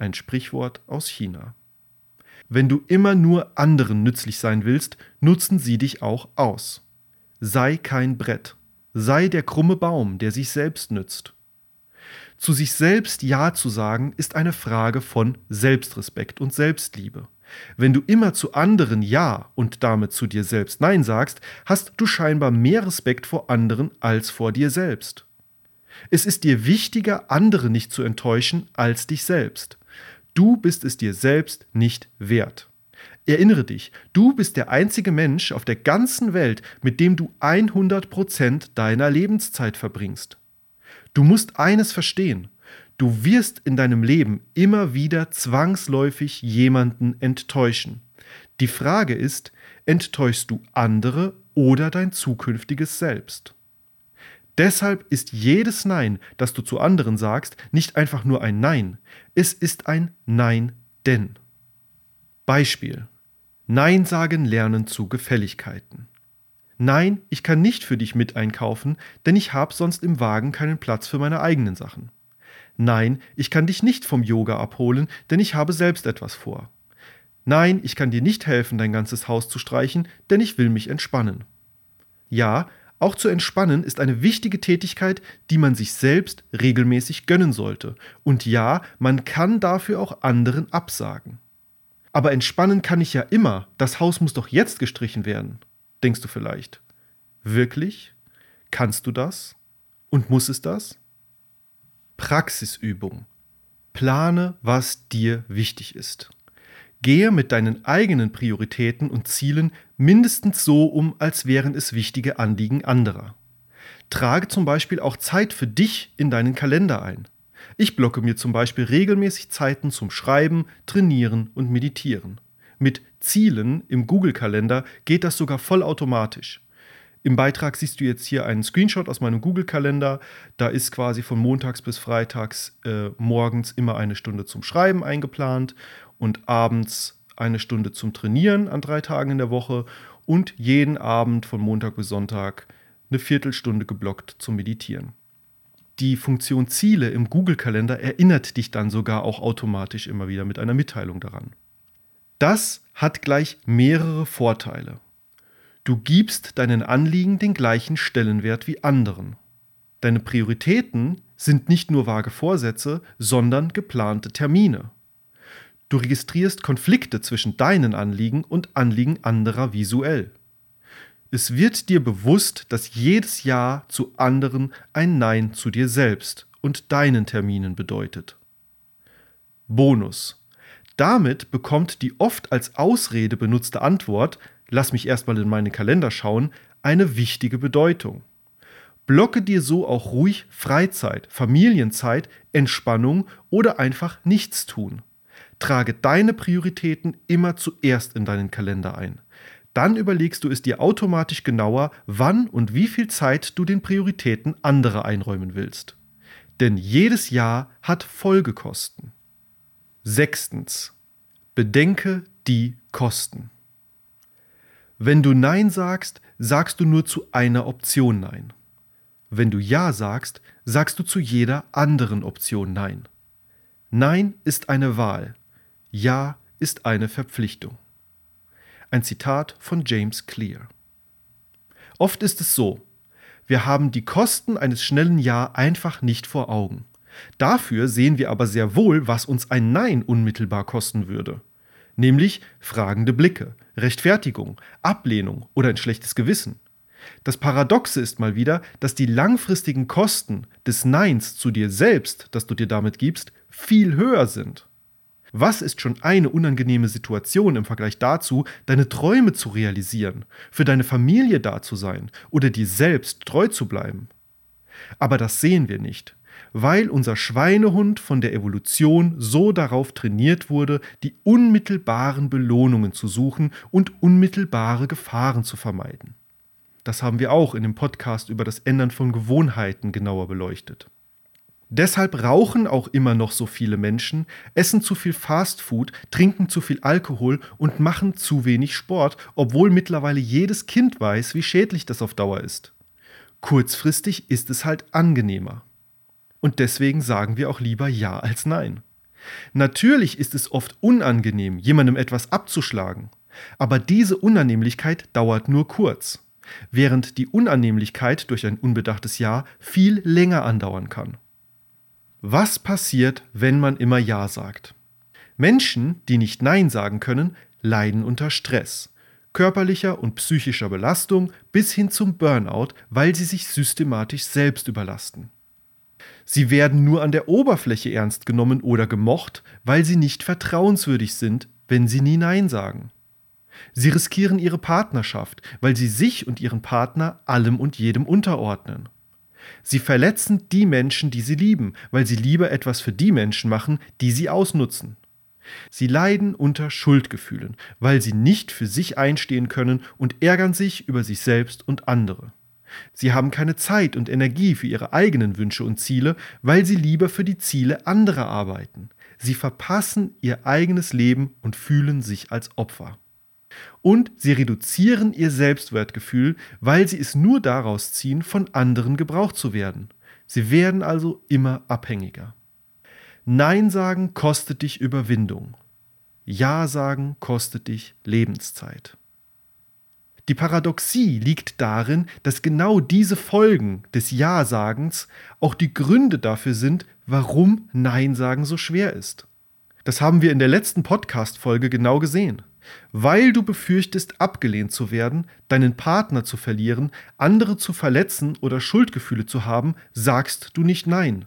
ein Sprichwort aus China. Wenn du immer nur anderen nützlich sein willst, nutzen sie dich auch aus. Sei kein Brett, sei der krumme Baum, der sich selbst nützt. Zu sich selbst Ja zu sagen, ist eine Frage von Selbstrespekt und Selbstliebe. Wenn du immer zu anderen Ja und damit zu dir selbst Nein sagst, hast du scheinbar mehr Respekt vor anderen als vor dir selbst. Es ist dir wichtiger, andere nicht zu enttäuschen, als dich selbst. Du bist es dir selbst nicht wert. Erinnere dich, du bist der einzige Mensch auf der ganzen Welt, mit dem du 100% deiner Lebenszeit verbringst. Du musst eines verstehen. Du wirst in deinem Leben immer wieder zwangsläufig jemanden enttäuschen. Die Frage ist, enttäuschst du andere oder dein zukünftiges Selbst? Deshalb ist jedes Nein, das du zu anderen sagst, nicht einfach nur ein Nein, es ist ein Nein denn. Beispiel. Nein sagen lernen zu Gefälligkeiten. Nein, ich kann nicht für dich mit einkaufen, denn ich habe sonst im Wagen keinen Platz für meine eigenen Sachen. Nein, ich kann dich nicht vom Yoga abholen, denn ich habe selbst etwas vor. Nein, ich kann dir nicht helfen, dein ganzes Haus zu streichen, denn ich will mich entspannen. Ja, auch zu entspannen ist eine wichtige Tätigkeit, die man sich selbst regelmäßig gönnen sollte. Und ja, man kann dafür auch anderen absagen. Aber entspannen kann ich ja immer, das Haus muss doch jetzt gestrichen werden, denkst du vielleicht. Wirklich? Kannst du das? Und muss es das? Praxisübung. Plane, was dir wichtig ist. Gehe mit deinen eigenen Prioritäten und Zielen mindestens so um, als wären es wichtige Anliegen anderer. Trage zum Beispiel auch Zeit für dich in deinen Kalender ein. Ich blocke mir zum Beispiel regelmäßig Zeiten zum Schreiben, Trainieren und Meditieren. Mit Zielen im Google-Kalender geht das sogar vollautomatisch. Im Beitrag siehst du jetzt hier einen Screenshot aus meinem Google-Kalender. Da ist quasi von montags bis freitags äh, morgens immer eine Stunde zum Schreiben eingeplant und abends eine Stunde zum Trainieren an drei Tagen in der Woche und jeden Abend von Montag bis Sonntag eine Viertelstunde geblockt zum Meditieren. Die Funktion Ziele im Google-Kalender erinnert dich dann sogar auch automatisch immer wieder mit einer Mitteilung daran. Das hat gleich mehrere Vorteile. Du gibst deinen Anliegen den gleichen Stellenwert wie anderen. Deine Prioritäten sind nicht nur vage Vorsätze, sondern geplante Termine. Du registrierst Konflikte zwischen deinen Anliegen und Anliegen anderer visuell. Es wird dir bewusst, dass jedes Ja zu anderen ein Nein zu dir selbst und deinen Terminen bedeutet. Bonus. Damit bekommt die oft als Ausrede benutzte Antwort, lass mich erstmal in meinen Kalender schauen, eine wichtige Bedeutung. Blocke dir so auch ruhig Freizeit, Familienzeit, Entspannung oder einfach nichts tun. Trage deine Prioritäten immer zuerst in deinen Kalender ein. Dann überlegst du es dir automatisch genauer, wann und wie viel Zeit du den Prioritäten anderer einräumen willst. Denn jedes Jahr hat Folgekosten. Sechstens. Bedenke die Kosten. Wenn du Nein sagst, sagst du nur zu einer Option Nein. Wenn du Ja sagst, sagst du zu jeder anderen Option Nein. Nein ist eine Wahl. Ja ist eine Verpflichtung. Ein Zitat von James Clear. Oft ist es so, wir haben die Kosten eines schnellen Ja einfach nicht vor Augen. Dafür sehen wir aber sehr wohl, was uns ein Nein unmittelbar kosten würde. Nämlich fragende Blicke, Rechtfertigung, Ablehnung oder ein schlechtes Gewissen. Das Paradoxe ist mal wieder, dass die langfristigen Kosten des Neins zu dir selbst, das du dir damit gibst, viel höher sind. Was ist schon eine unangenehme Situation im Vergleich dazu, deine Träume zu realisieren, für deine Familie da zu sein oder dir selbst treu zu bleiben? Aber das sehen wir nicht, weil unser Schweinehund von der Evolution so darauf trainiert wurde, die unmittelbaren Belohnungen zu suchen und unmittelbare Gefahren zu vermeiden. Das haben wir auch in dem Podcast über das Ändern von Gewohnheiten genauer beleuchtet. Deshalb rauchen auch immer noch so viele Menschen, essen zu viel Fastfood, trinken zu viel Alkohol und machen zu wenig Sport, obwohl mittlerweile jedes Kind weiß, wie schädlich das auf Dauer ist. Kurzfristig ist es halt angenehmer. Und deswegen sagen wir auch lieber Ja als Nein. Natürlich ist es oft unangenehm, jemandem etwas abzuschlagen, aber diese Unannehmlichkeit dauert nur kurz, während die Unannehmlichkeit durch ein unbedachtes Ja viel länger andauern kann. Was passiert, wenn man immer Ja sagt? Menschen, die nicht Nein sagen können, leiden unter Stress, körperlicher und psychischer Belastung bis hin zum Burnout, weil sie sich systematisch selbst überlasten. Sie werden nur an der Oberfläche ernst genommen oder gemocht, weil sie nicht vertrauenswürdig sind, wenn sie nie Nein sagen. Sie riskieren ihre Partnerschaft, weil sie sich und ihren Partner allem und jedem unterordnen. Sie verletzen die Menschen, die sie lieben, weil sie lieber etwas für die Menschen machen, die sie ausnutzen. Sie leiden unter Schuldgefühlen, weil sie nicht für sich einstehen können und ärgern sich über sich selbst und andere. Sie haben keine Zeit und Energie für ihre eigenen Wünsche und Ziele, weil sie lieber für die Ziele anderer arbeiten. Sie verpassen ihr eigenes Leben und fühlen sich als Opfer. Und sie reduzieren ihr Selbstwertgefühl, weil sie es nur daraus ziehen, von anderen gebraucht zu werden. Sie werden also immer abhängiger. Nein sagen kostet dich Überwindung. Ja sagen kostet dich Lebenszeit. Die Paradoxie liegt darin, dass genau diese Folgen des Ja-Sagens auch die Gründe dafür sind, warum Nein sagen so schwer ist. Das haben wir in der letzten Podcast-Folge genau gesehen. Weil du befürchtest, abgelehnt zu werden, deinen Partner zu verlieren, andere zu verletzen oder Schuldgefühle zu haben, sagst du nicht Nein.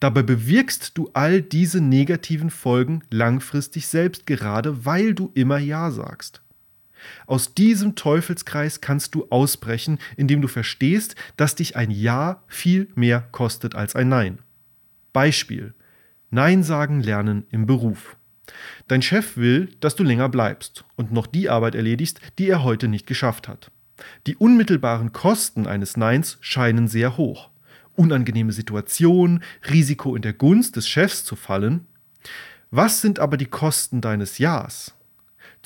Dabei bewirkst du all diese negativen Folgen langfristig selbst, gerade weil du immer Ja sagst. Aus diesem Teufelskreis kannst du ausbrechen, indem du verstehst, dass dich ein Ja viel mehr kostet als ein Nein. Beispiel. Nein sagen lernen im Beruf. Dein Chef will, dass du länger bleibst und noch die Arbeit erledigst, die er heute nicht geschafft hat. Die unmittelbaren Kosten eines Neins scheinen sehr hoch. Unangenehme Situation, Risiko in der Gunst des Chefs zu fallen. Was sind aber die Kosten deines Ja's?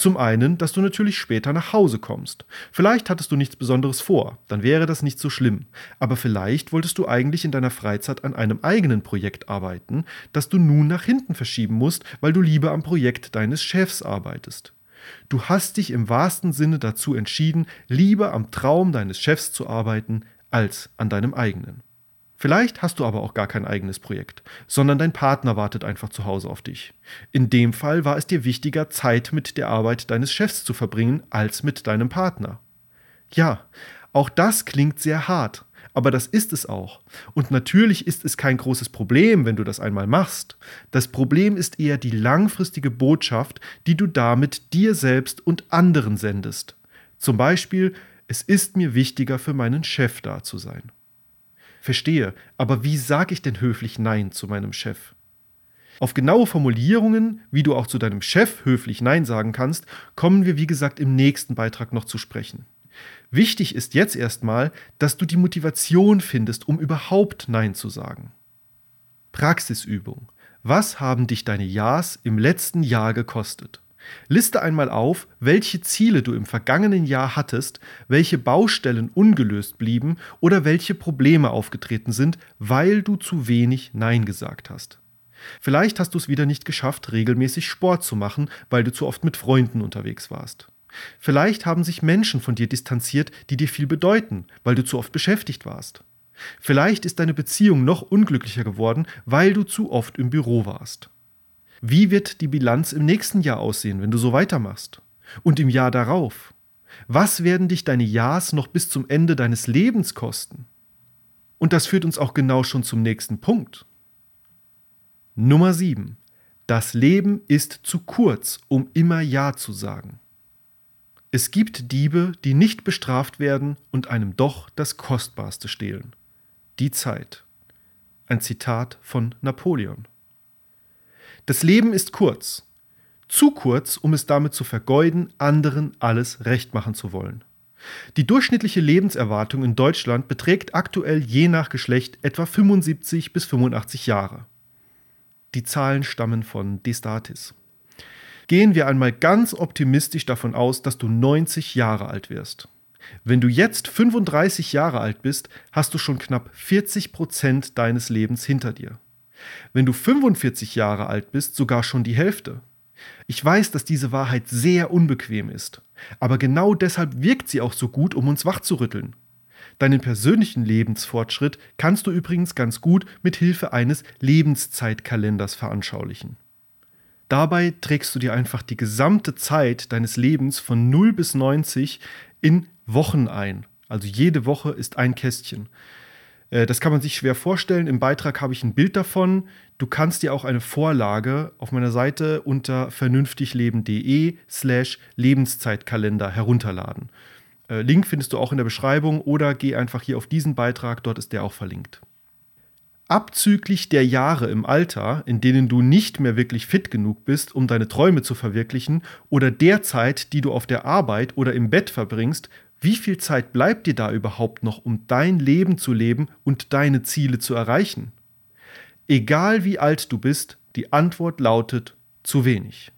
Zum einen, dass du natürlich später nach Hause kommst. Vielleicht hattest du nichts Besonderes vor, dann wäre das nicht so schlimm. Aber vielleicht wolltest du eigentlich in deiner Freizeit an einem eigenen Projekt arbeiten, das du nun nach hinten verschieben musst, weil du lieber am Projekt deines Chefs arbeitest. Du hast dich im wahrsten Sinne dazu entschieden, lieber am Traum deines Chefs zu arbeiten, als an deinem eigenen. Vielleicht hast du aber auch gar kein eigenes Projekt, sondern dein Partner wartet einfach zu Hause auf dich. In dem Fall war es dir wichtiger, Zeit mit der Arbeit deines Chefs zu verbringen, als mit deinem Partner. Ja, auch das klingt sehr hart, aber das ist es auch. Und natürlich ist es kein großes Problem, wenn du das einmal machst. Das Problem ist eher die langfristige Botschaft, die du damit dir selbst und anderen sendest. Zum Beispiel, es ist mir wichtiger, für meinen Chef da zu sein. Verstehe, aber wie sage ich denn höflich Nein zu meinem Chef? Auf genaue Formulierungen, wie du auch zu deinem Chef höflich Nein sagen kannst, kommen wir wie gesagt im nächsten Beitrag noch zu sprechen. Wichtig ist jetzt erstmal, dass du die Motivation findest, um überhaupt Nein zu sagen. Praxisübung. Was haben dich deine Ja's im letzten Jahr gekostet? Liste einmal auf, welche Ziele du im vergangenen Jahr hattest, welche Baustellen ungelöst blieben oder welche Probleme aufgetreten sind, weil du zu wenig Nein gesagt hast. Vielleicht hast du es wieder nicht geschafft, regelmäßig Sport zu machen, weil du zu oft mit Freunden unterwegs warst. Vielleicht haben sich Menschen von dir distanziert, die dir viel bedeuten, weil du zu oft beschäftigt warst. Vielleicht ist deine Beziehung noch unglücklicher geworden, weil du zu oft im Büro warst. Wie wird die Bilanz im nächsten Jahr aussehen, wenn du so weitermachst? Und im Jahr darauf? Was werden dich deine Jahrs noch bis zum Ende deines Lebens kosten? Und das führt uns auch genau schon zum nächsten Punkt. Nummer 7. Das Leben ist zu kurz, um immer Ja zu sagen. Es gibt Diebe, die nicht bestraft werden und einem doch das Kostbarste stehlen. Die Zeit. Ein Zitat von Napoleon. Das Leben ist kurz. Zu kurz, um es damit zu vergeuden, anderen alles recht machen zu wollen. Die durchschnittliche Lebenserwartung in Deutschland beträgt aktuell je nach Geschlecht etwa 75 bis 85 Jahre. Die Zahlen stammen von Destatis. Gehen wir einmal ganz optimistisch davon aus, dass du 90 Jahre alt wirst. Wenn du jetzt 35 Jahre alt bist, hast du schon knapp 40 Prozent deines Lebens hinter dir. Wenn du 45 Jahre alt bist, sogar schon die Hälfte. Ich weiß, dass diese Wahrheit sehr unbequem ist, aber genau deshalb wirkt sie auch so gut, um uns wachzurütteln. Deinen persönlichen Lebensfortschritt kannst du übrigens ganz gut mit Hilfe eines Lebenszeitkalenders veranschaulichen. Dabei trägst du dir einfach die gesamte Zeit deines Lebens von 0 bis 90 in Wochen ein. Also jede Woche ist ein Kästchen. Äh, das kann man sich schwer vorstellen. Im Beitrag habe ich ein Bild davon. Du kannst dir auch eine Vorlage auf meiner Seite unter vernünftigleben.de slash Lebenszeitkalender herunterladen. Äh, Link findest du auch in der Beschreibung oder geh einfach hier auf diesen Beitrag, dort ist der auch verlinkt. Abzüglich der Jahre im Alter, in denen du nicht mehr wirklich fit genug bist, um deine Träume zu verwirklichen, oder der Zeit, die du auf der Arbeit oder im Bett verbringst, wie viel Zeit bleibt dir da überhaupt noch, um dein Leben zu leben und deine Ziele zu erreichen? Egal wie alt du bist, die Antwort lautet zu wenig.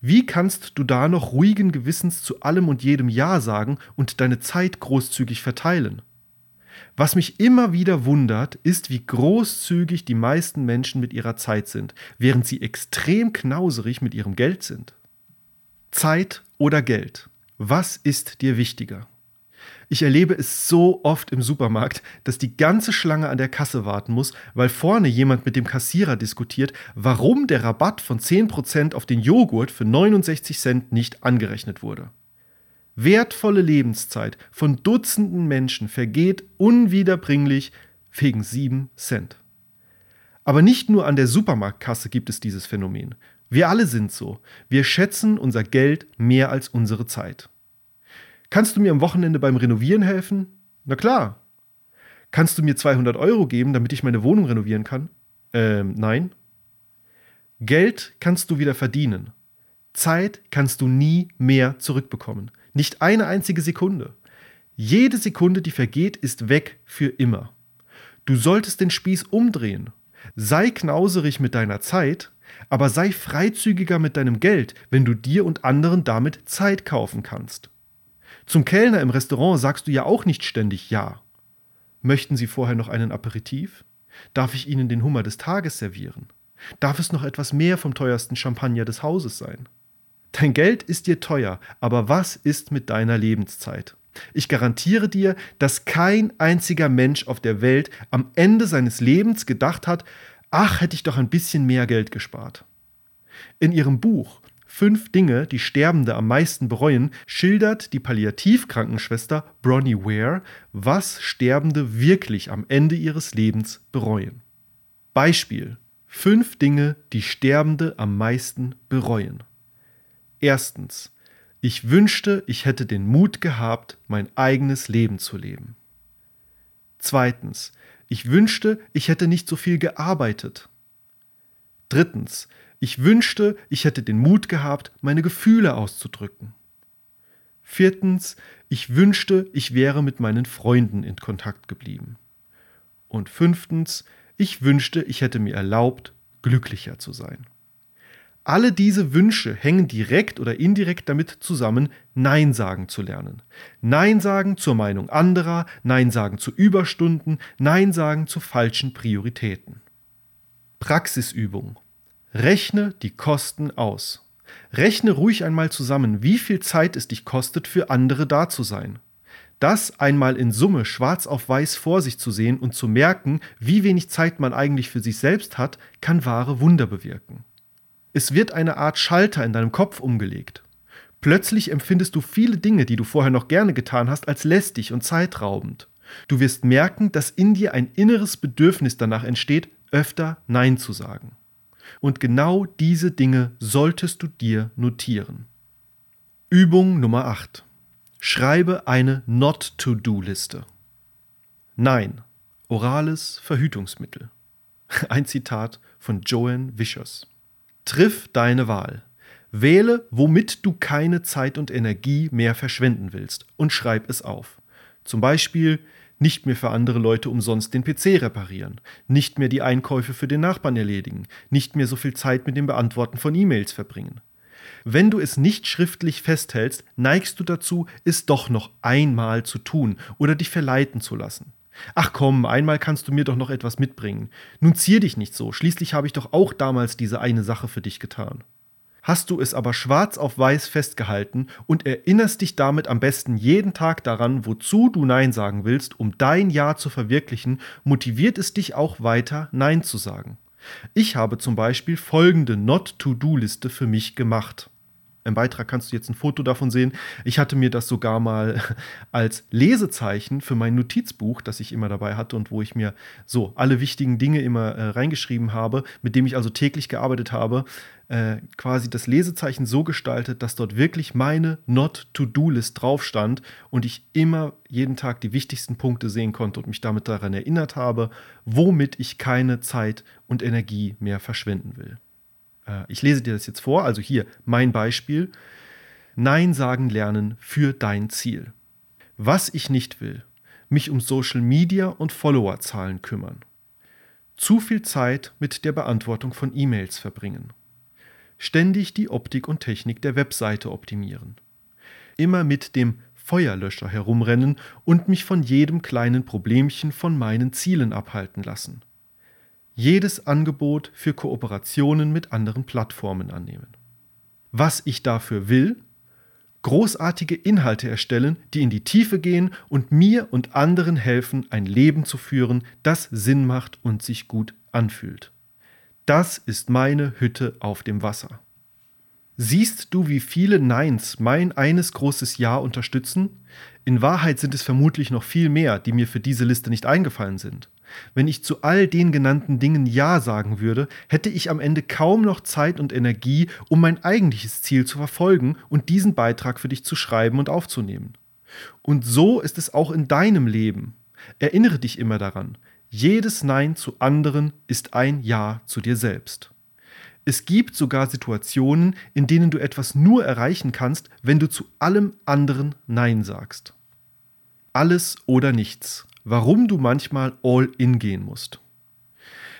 Wie kannst du da noch ruhigen Gewissens zu allem und jedem Ja sagen und deine Zeit großzügig verteilen? Was mich immer wieder wundert, ist, wie großzügig die meisten Menschen mit ihrer Zeit sind, während sie extrem knauserig mit ihrem Geld sind. Zeit oder Geld? Was ist dir wichtiger? Ich erlebe es so oft im Supermarkt, dass die ganze Schlange an der Kasse warten muss, weil vorne jemand mit dem Kassierer diskutiert, warum der Rabatt von 10% auf den Joghurt für 69 Cent nicht angerechnet wurde. Wertvolle Lebenszeit von Dutzenden Menschen vergeht unwiederbringlich wegen 7 Cent. Aber nicht nur an der Supermarktkasse gibt es dieses Phänomen. Wir alle sind so. Wir schätzen unser Geld mehr als unsere Zeit. Kannst du mir am Wochenende beim Renovieren helfen? Na klar. Kannst du mir 200 Euro geben, damit ich meine Wohnung renovieren kann? Ähm, nein. Geld kannst du wieder verdienen. Zeit kannst du nie mehr zurückbekommen. Nicht eine einzige Sekunde. Jede Sekunde, die vergeht, ist weg für immer. Du solltest den Spieß umdrehen. Sei knauserig mit deiner Zeit, aber sei freizügiger mit deinem Geld, wenn du dir und anderen damit Zeit kaufen kannst. Zum Kellner im Restaurant sagst du ja auch nicht ständig Ja. Möchten Sie vorher noch einen Aperitif? Darf ich Ihnen den Hummer des Tages servieren? Darf es noch etwas mehr vom teuersten Champagner des Hauses sein? Dein Geld ist dir teuer, aber was ist mit deiner Lebenszeit? Ich garantiere dir, dass kein einziger Mensch auf der Welt am Ende seines Lebens gedacht hat, ach, hätte ich doch ein bisschen mehr Geld gespart. In ihrem Buch Fünf Dinge, die Sterbende am meisten bereuen, schildert die Palliativkrankenschwester Bronnie Ware, was Sterbende wirklich am Ende ihres Lebens bereuen. Beispiel: Fünf Dinge, die Sterbende am meisten bereuen. Erstens. Ich wünschte, ich hätte den Mut gehabt, mein eigenes Leben zu leben. Zweitens. Ich wünschte, ich hätte nicht so viel gearbeitet. Drittens. Ich wünschte, ich hätte den Mut gehabt, meine Gefühle auszudrücken. Viertens. Ich wünschte, ich wäre mit meinen Freunden in Kontakt geblieben. Und fünftens. Ich wünschte, ich hätte mir erlaubt, glücklicher zu sein. Alle diese Wünsche hängen direkt oder indirekt damit zusammen, Nein sagen zu lernen. Nein sagen zur Meinung anderer, Nein sagen zu Überstunden, Nein sagen zu falschen Prioritäten. Praxisübung. Rechne die Kosten aus. Rechne ruhig einmal zusammen, wie viel Zeit es dich kostet, für andere da zu sein. Das einmal in Summe schwarz auf weiß vor sich zu sehen und zu merken, wie wenig Zeit man eigentlich für sich selbst hat, kann wahre Wunder bewirken. Es wird eine Art Schalter in deinem Kopf umgelegt. Plötzlich empfindest du viele Dinge, die du vorher noch gerne getan hast, als lästig und zeitraubend. Du wirst merken, dass in dir ein inneres Bedürfnis danach entsteht, öfter Nein zu sagen. Und genau diese Dinge solltest du dir notieren. Übung Nummer 8. Schreibe eine Not-to-Do-Liste. Nein. Orales Verhütungsmittel. Ein Zitat von Joanne Vicious. Triff deine Wahl. Wähle, womit du keine Zeit und Energie mehr verschwenden willst und schreib es auf. Zum Beispiel nicht mehr für andere Leute umsonst den PC reparieren, nicht mehr die Einkäufe für den Nachbarn erledigen, nicht mehr so viel Zeit mit dem Beantworten von E-Mails verbringen. Wenn du es nicht schriftlich festhältst, neigst du dazu, es doch noch einmal zu tun oder dich verleiten zu lassen. Ach komm, einmal kannst du mir doch noch etwas mitbringen. Nun zier dich nicht so, schließlich habe ich doch auch damals diese eine Sache für dich getan. Hast du es aber schwarz auf weiß festgehalten und erinnerst dich damit am besten jeden Tag daran, wozu du Nein sagen willst, um dein Ja zu verwirklichen, motiviert es dich auch weiter, Nein zu sagen. Ich habe zum Beispiel folgende Not-to-Do-Liste für mich gemacht. Im Beitrag kannst du jetzt ein Foto davon sehen. Ich hatte mir das sogar mal als Lesezeichen für mein Notizbuch, das ich immer dabei hatte und wo ich mir so alle wichtigen Dinge immer äh, reingeschrieben habe, mit dem ich also täglich gearbeitet habe, äh, quasi das Lesezeichen so gestaltet, dass dort wirklich meine Not-to-Do-List drauf stand und ich immer jeden Tag die wichtigsten Punkte sehen konnte und mich damit daran erinnert habe, womit ich keine Zeit und Energie mehr verschwenden will. Äh, ich lese dir das jetzt vor, also hier mein Beispiel. Nein sagen lernen für dein Ziel. Was ich nicht will, mich um Social Media und Followerzahlen kümmern. Zu viel Zeit mit der Beantwortung von E-Mails verbringen. Ständig die Optik und Technik der Webseite optimieren. Immer mit dem Feuerlöscher herumrennen und mich von jedem kleinen Problemchen von meinen Zielen abhalten lassen jedes Angebot für Kooperationen mit anderen Plattformen annehmen. Was ich dafür will? Großartige Inhalte erstellen, die in die Tiefe gehen und mir und anderen helfen, ein Leben zu führen, das Sinn macht und sich gut anfühlt. Das ist meine Hütte auf dem Wasser. Siehst du, wie viele Neins mein eines großes Ja unterstützen? In Wahrheit sind es vermutlich noch viel mehr, die mir für diese Liste nicht eingefallen sind. Wenn ich zu all den genannten Dingen Ja sagen würde, hätte ich am Ende kaum noch Zeit und Energie, um mein eigentliches Ziel zu verfolgen und diesen Beitrag für dich zu schreiben und aufzunehmen. Und so ist es auch in deinem Leben. Erinnere dich immer daran, jedes Nein zu anderen ist ein Ja zu dir selbst. Es gibt sogar Situationen, in denen du etwas nur erreichen kannst, wenn du zu allem anderen Nein sagst. Alles oder nichts warum du manchmal all in gehen musst.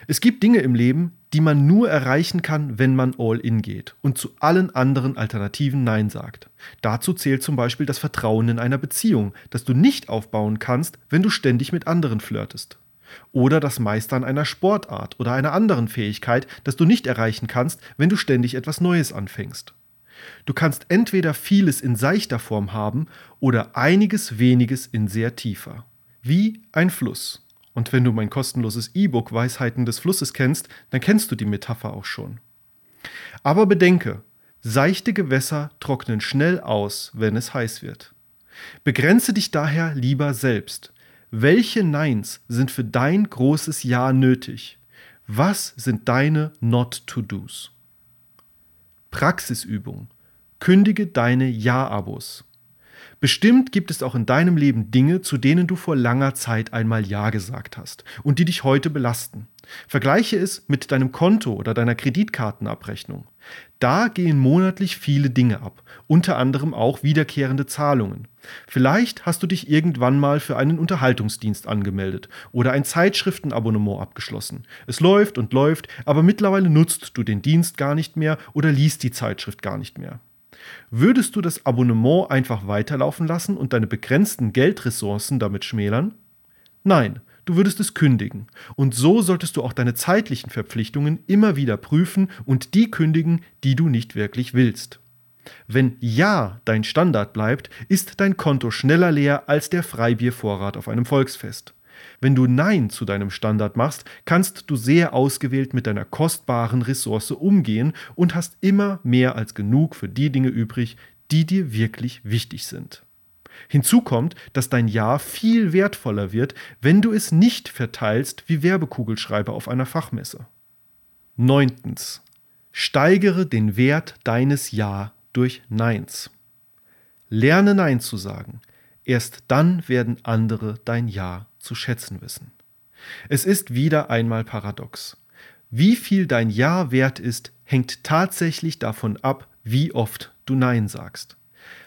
Es gibt Dinge im Leben, die man nur erreichen kann, wenn man all in geht und zu allen anderen Alternativen Nein sagt. Dazu zählt zum Beispiel das Vertrauen in einer Beziehung, das du nicht aufbauen kannst, wenn du ständig mit anderen flirtest. Oder das Meistern einer Sportart oder einer anderen Fähigkeit, das du nicht erreichen kannst, wenn du ständig etwas Neues anfängst. Du kannst entweder vieles in seichter Form haben oder einiges weniges in sehr tiefer wie ein Fluss. Und wenn du mein kostenloses E-Book Weisheiten des Flusses kennst, dann kennst du die Metapher auch schon. Aber bedenke, seichte Gewässer trocknen schnell aus, wenn es heiß wird. Begrenze dich daher lieber selbst. Welche Neins sind für dein großes Ja nötig? Was sind deine Not-to-Dos? Praxisübung. Kündige deine Ja-Abos. Bestimmt gibt es auch in deinem Leben Dinge, zu denen du vor langer Zeit einmal Ja gesagt hast und die dich heute belasten. Vergleiche es mit deinem Konto oder deiner Kreditkartenabrechnung. Da gehen monatlich viele Dinge ab, unter anderem auch wiederkehrende Zahlungen. Vielleicht hast du dich irgendwann mal für einen Unterhaltungsdienst angemeldet oder ein Zeitschriftenabonnement abgeschlossen. Es läuft und läuft, aber mittlerweile nutzt du den Dienst gar nicht mehr oder liest die Zeitschrift gar nicht mehr. Würdest du das Abonnement einfach weiterlaufen lassen und deine begrenzten Geldressourcen damit schmälern? Nein, du würdest es kündigen. Und so solltest du auch deine zeitlichen Verpflichtungen immer wieder prüfen und die kündigen, die du nicht wirklich willst. Wenn Ja dein Standard bleibt, ist dein Konto schneller leer als der Freibiervorrat auf einem Volksfest. Wenn du Nein zu deinem Standard machst, kannst du sehr ausgewählt mit deiner kostbaren Ressource umgehen und hast immer mehr als genug für die Dinge übrig, die dir wirklich wichtig sind. Hinzu kommt, dass dein Jahr viel wertvoller wird, wenn du es nicht verteilst wie Werbekugelschreiber auf einer Fachmesse. Neuntens. Steigere den Wert deines Ja durch Neins. Lerne Nein zu sagen. Erst dann werden andere dein Ja zu schätzen wissen. Es ist wieder einmal paradox. Wie viel dein Ja wert ist, hängt tatsächlich davon ab, wie oft du Nein sagst.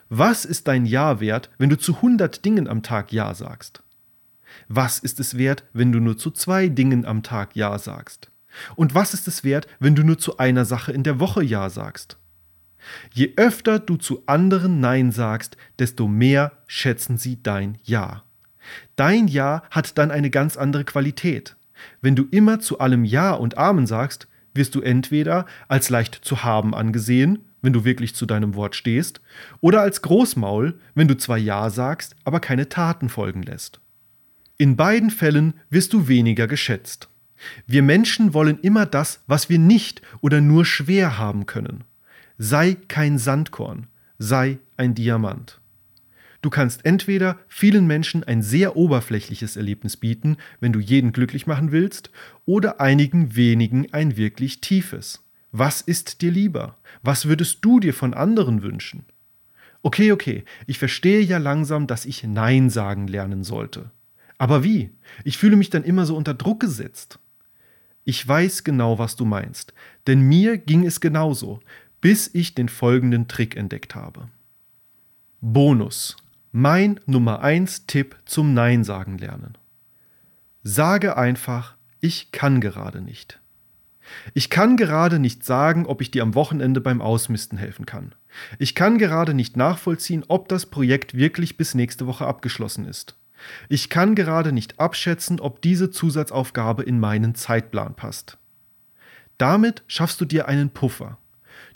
Was ist dein Ja wert, wenn du zu 100 Dingen am Tag Ja sagst? Was ist es wert, wenn du nur zu zwei Dingen am Tag Ja sagst? Und was ist es wert, wenn du nur zu einer Sache in der Woche Ja sagst? Je öfter du zu anderen Nein sagst, desto mehr schätzen sie dein Ja. Dein Ja hat dann eine ganz andere Qualität. Wenn du immer zu allem Ja und Amen sagst, wirst du entweder als leicht zu haben angesehen, wenn du wirklich zu deinem Wort stehst, oder als Großmaul, wenn du zwar Ja sagst, aber keine Taten folgen lässt. In beiden Fällen wirst du weniger geschätzt. Wir Menschen wollen immer das, was wir nicht oder nur schwer haben können. Sei kein Sandkorn, sei ein Diamant. Du kannst entweder vielen Menschen ein sehr oberflächliches Erlebnis bieten, wenn du jeden glücklich machen willst, oder einigen wenigen ein wirklich tiefes. Was ist dir lieber? Was würdest du dir von anderen wünschen? Okay, okay, ich verstehe ja langsam, dass ich Nein sagen lernen sollte. Aber wie? Ich fühle mich dann immer so unter Druck gesetzt. Ich weiß genau, was du meinst, denn mir ging es genauso, bis ich den folgenden Trick entdeckt habe. Bonus. Mein Nummer 1 Tipp zum Nein sagen lernen. Sage einfach, ich kann gerade nicht. Ich kann gerade nicht sagen, ob ich dir am Wochenende beim Ausmisten helfen kann. Ich kann gerade nicht nachvollziehen, ob das Projekt wirklich bis nächste Woche abgeschlossen ist. Ich kann gerade nicht abschätzen, ob diese Zusatzaufgabe in meinen Zeitplan passt. Damit schaffst du dir einen Puffer.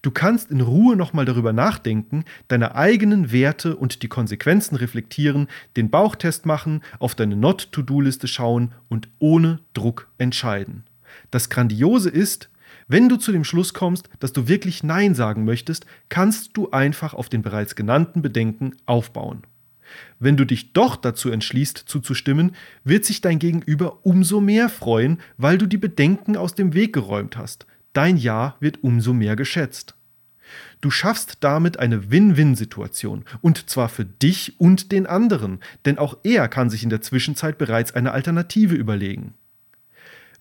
Du kannst in Ruhe nochmal darüber nachdenken, deine eigenen Werte und die Konsequenzen reflektieren, den Bauchtest machen, auf deine Not-to-Do-Liste schauen und ohne Druck entscheiden. Das Grandiose ist, wenn du zu dem Schluss kommst, dass du wirklich Nein sagen möchtest, kannst du einfach auf den bereits genannten Bedenken aufbauen. Wenn du dich doch dazu entschließt, zuzustimmen, wird sich dein Gegenüber umso mehr freuen, weil du die Bedenken aus dem Weg geräumt hast dein Ja wird umso mehr geschätzt. Du schaffst damit eine Win-Win-Situation, und zwar für dich und den anderen, denn auch er kann sich in der Zwischenzeit bereits eine Alternative überlegen.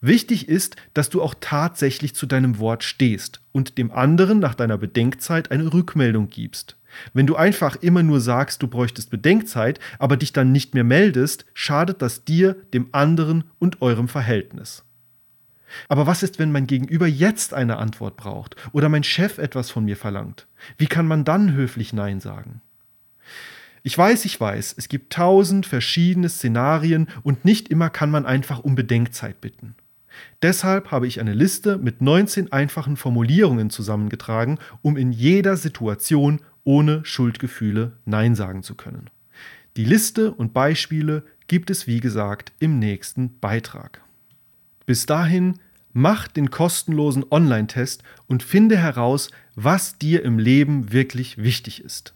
Wichtig ist, dass du auch tatsächlich zu deinem Wort stehst und dem anderen nach deiner Bedenkzeit eine Rückmeldung gibst. Wenn du einfach immer nur sagst, du bräuchtest Bedenkzeit, aber dich dann nicht mehr meldest, schadet das dir, dem anderen und eurem Verhältnis. Aber was ist, wenn mein Gegenüber jetzt eine Antwort braucht oder mein Chef etwas von mir verlangt? Wie kann man dann höflich Nein sagen? Ich weiß, ich weiß, es gibt tausend verschiedene Szenarien und nicht immer kann man einfach um Bedenkzeit bitten. Deshalb habe ich eine Liste mit 19 einfachen Formulierungen zusammengetragen, um in jeder Situation ohne Schuldgefühle Nein sagen zu können. Die Liste und Beispiele gibt es wie gesagt im nächsten Beitrag. Bis dahin, mach den kostenlosen Online-Test und finde heraus, was dir im Leben wirklich wichtig ist.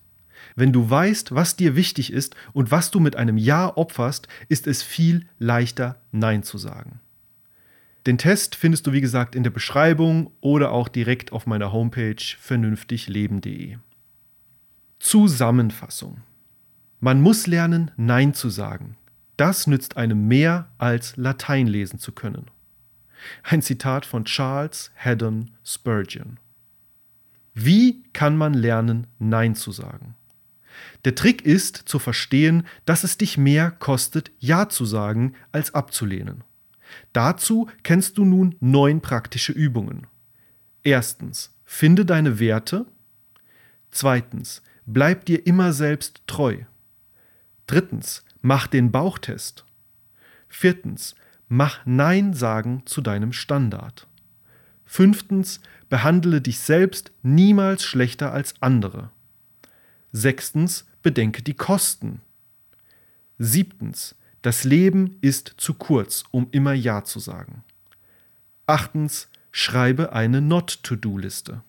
Wenn du weißt, was dir wichtig ist und was du mit einem Ja opferst, ist es viel leichter, Nein zu sagen. Den Test findest du wie gesagt in der Beschreibung oder auch direkt auf meiner Homepage vernünftigleben.de. Zusammenfassung. Man muss lernen, Nein zu sagen. Das nützt einem mehr als Latein lesen zu können. Ein Zitat von Charles Haddon Spurgeon. Wie kann man lernen, Nein zu sagen? Der Trick ist zu verstehen, dass es dich mehr kostet, Ja zu sagen, als abzulehnen. Dazu kennst du nun neun praktische Übungen. Erstens, finde deine Werte. Zweitens, bleib dir immer selbst treu. Drittens, mach den Bauchtest. Viertens, Mach Nein sagen zu deinem Standard. Fünftens, behandle dich selbst niemals schlechter als andere. Sechstens, bedenke die Kosten. Siebtens, das Leben ist zu kurz, um immer Ja zu sagen. Achtens, schreibe eine Not-to-Do-Liste.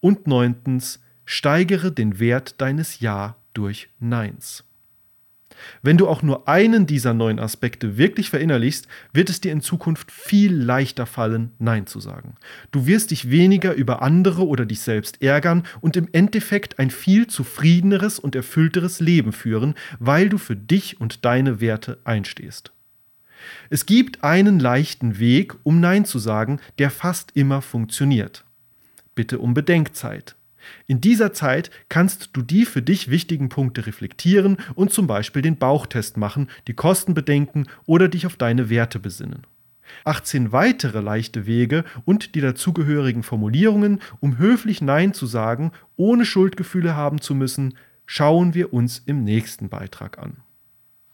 Und neuntens, steigere den Wert deines Ja durch Neins. Wenn du auch nur einen dieser neuen Aspekte wirklich verinnerlichst, wird es dir in Zukunft viel leichter fallen, Nein zu sagen. Du wirst dich weniger über andere oder dich selbst ärgern und im Endeffekt ein viel zufriedeneres und erfüllteres Leben führen, weil du für dich und deine Werte einstehst. Es gibt einen leichten Weg, um Nein zu sagen, der fast immer funktioniert. Bitte um Bedenkzeit. In dieser Zeit kannst du die für dich wichtigen Punkte reflektieren und zum Beispiel den Bauchtest machen, die Kosten bedenken oder dich auf deine Werte besinnen. 18 weitere leichte Wege und die dazugehörigen Formulierungen, um höflich Nein zu sagen, ohne Schuldgefühle haben zu müssen, schauen wir uns im nächsten Beitrag an.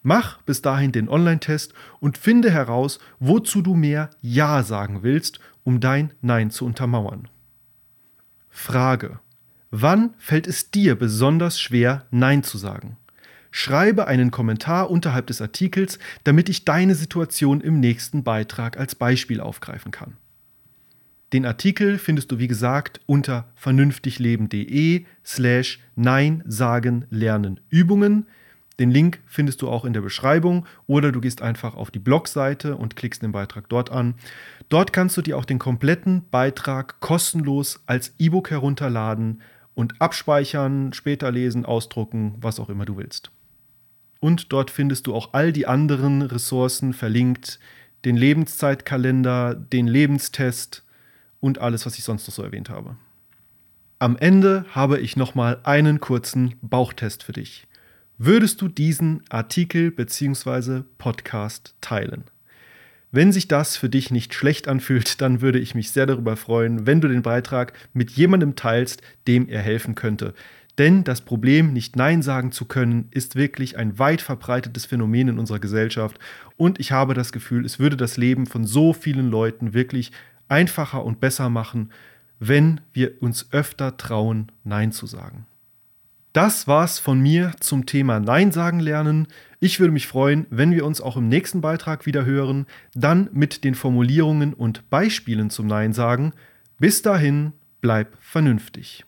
Mach bis dahin den Online-Test und finde heraus, wozu du mehr Ja sagen willst, um dein Nein zu untermauern. Frage. Wann fällt es dir besonders schwer, Nein zu sagen? Schreibe einen Kommentar unterhalb des Artikels, damit ich deine Situation im nächsten Beitrag als Beispiel aufgreifen kann. Den Artikel findest du wie gesagt unter vernünftigleben.de slash Nein sagen lernen Übungen. Den Link findest du auch in der Beschreibung oder du gehst einfach auf die Blogseite und klickst den Beitrag dort an. Dort kannst du dir auch den kompletten Beitrag kostenlos als E-Book herunterladen und abspeichern, später lesen, ausdrucken, was auch immer du willst. Und dort findest du auch all die anderen Ressourcen verlinkt, den Lebenszeitkalender, den Lebenstest und alles, was ich sonst noch so erwähnt habe. Am Ende habe ich nochmal einen kurzen Bauchtest für dich. Würdest du diesen Artikel bzw. Podcast teilen? Wenn sich das für dich nicht schlecht anfühlt, dann würde ich mich sehr darüber freuen, wenn du den Beitrag mit jemandem teilst, dem er helfen könnte. Denn das Problem, nicht Nein sagen zu können, ist wirklich ein weit verbreitetes Phänomen in unserer Gesellschaft. Und ich habe das Gefühl, es würde das Leben von so vielen Leuten wirklich einfacher und besser machen, wenn wir uns öfter trauen, Nein zu sagen. Das war's von mir zum Thema Nein sagen lernen. Ich würde mich freuen, wenn wir uns auch im nächsten Beitrag wieder hören, dann mit den Formulierungen und Beispielen zum Nein sagen. Bis dahin, bleib vernünftig.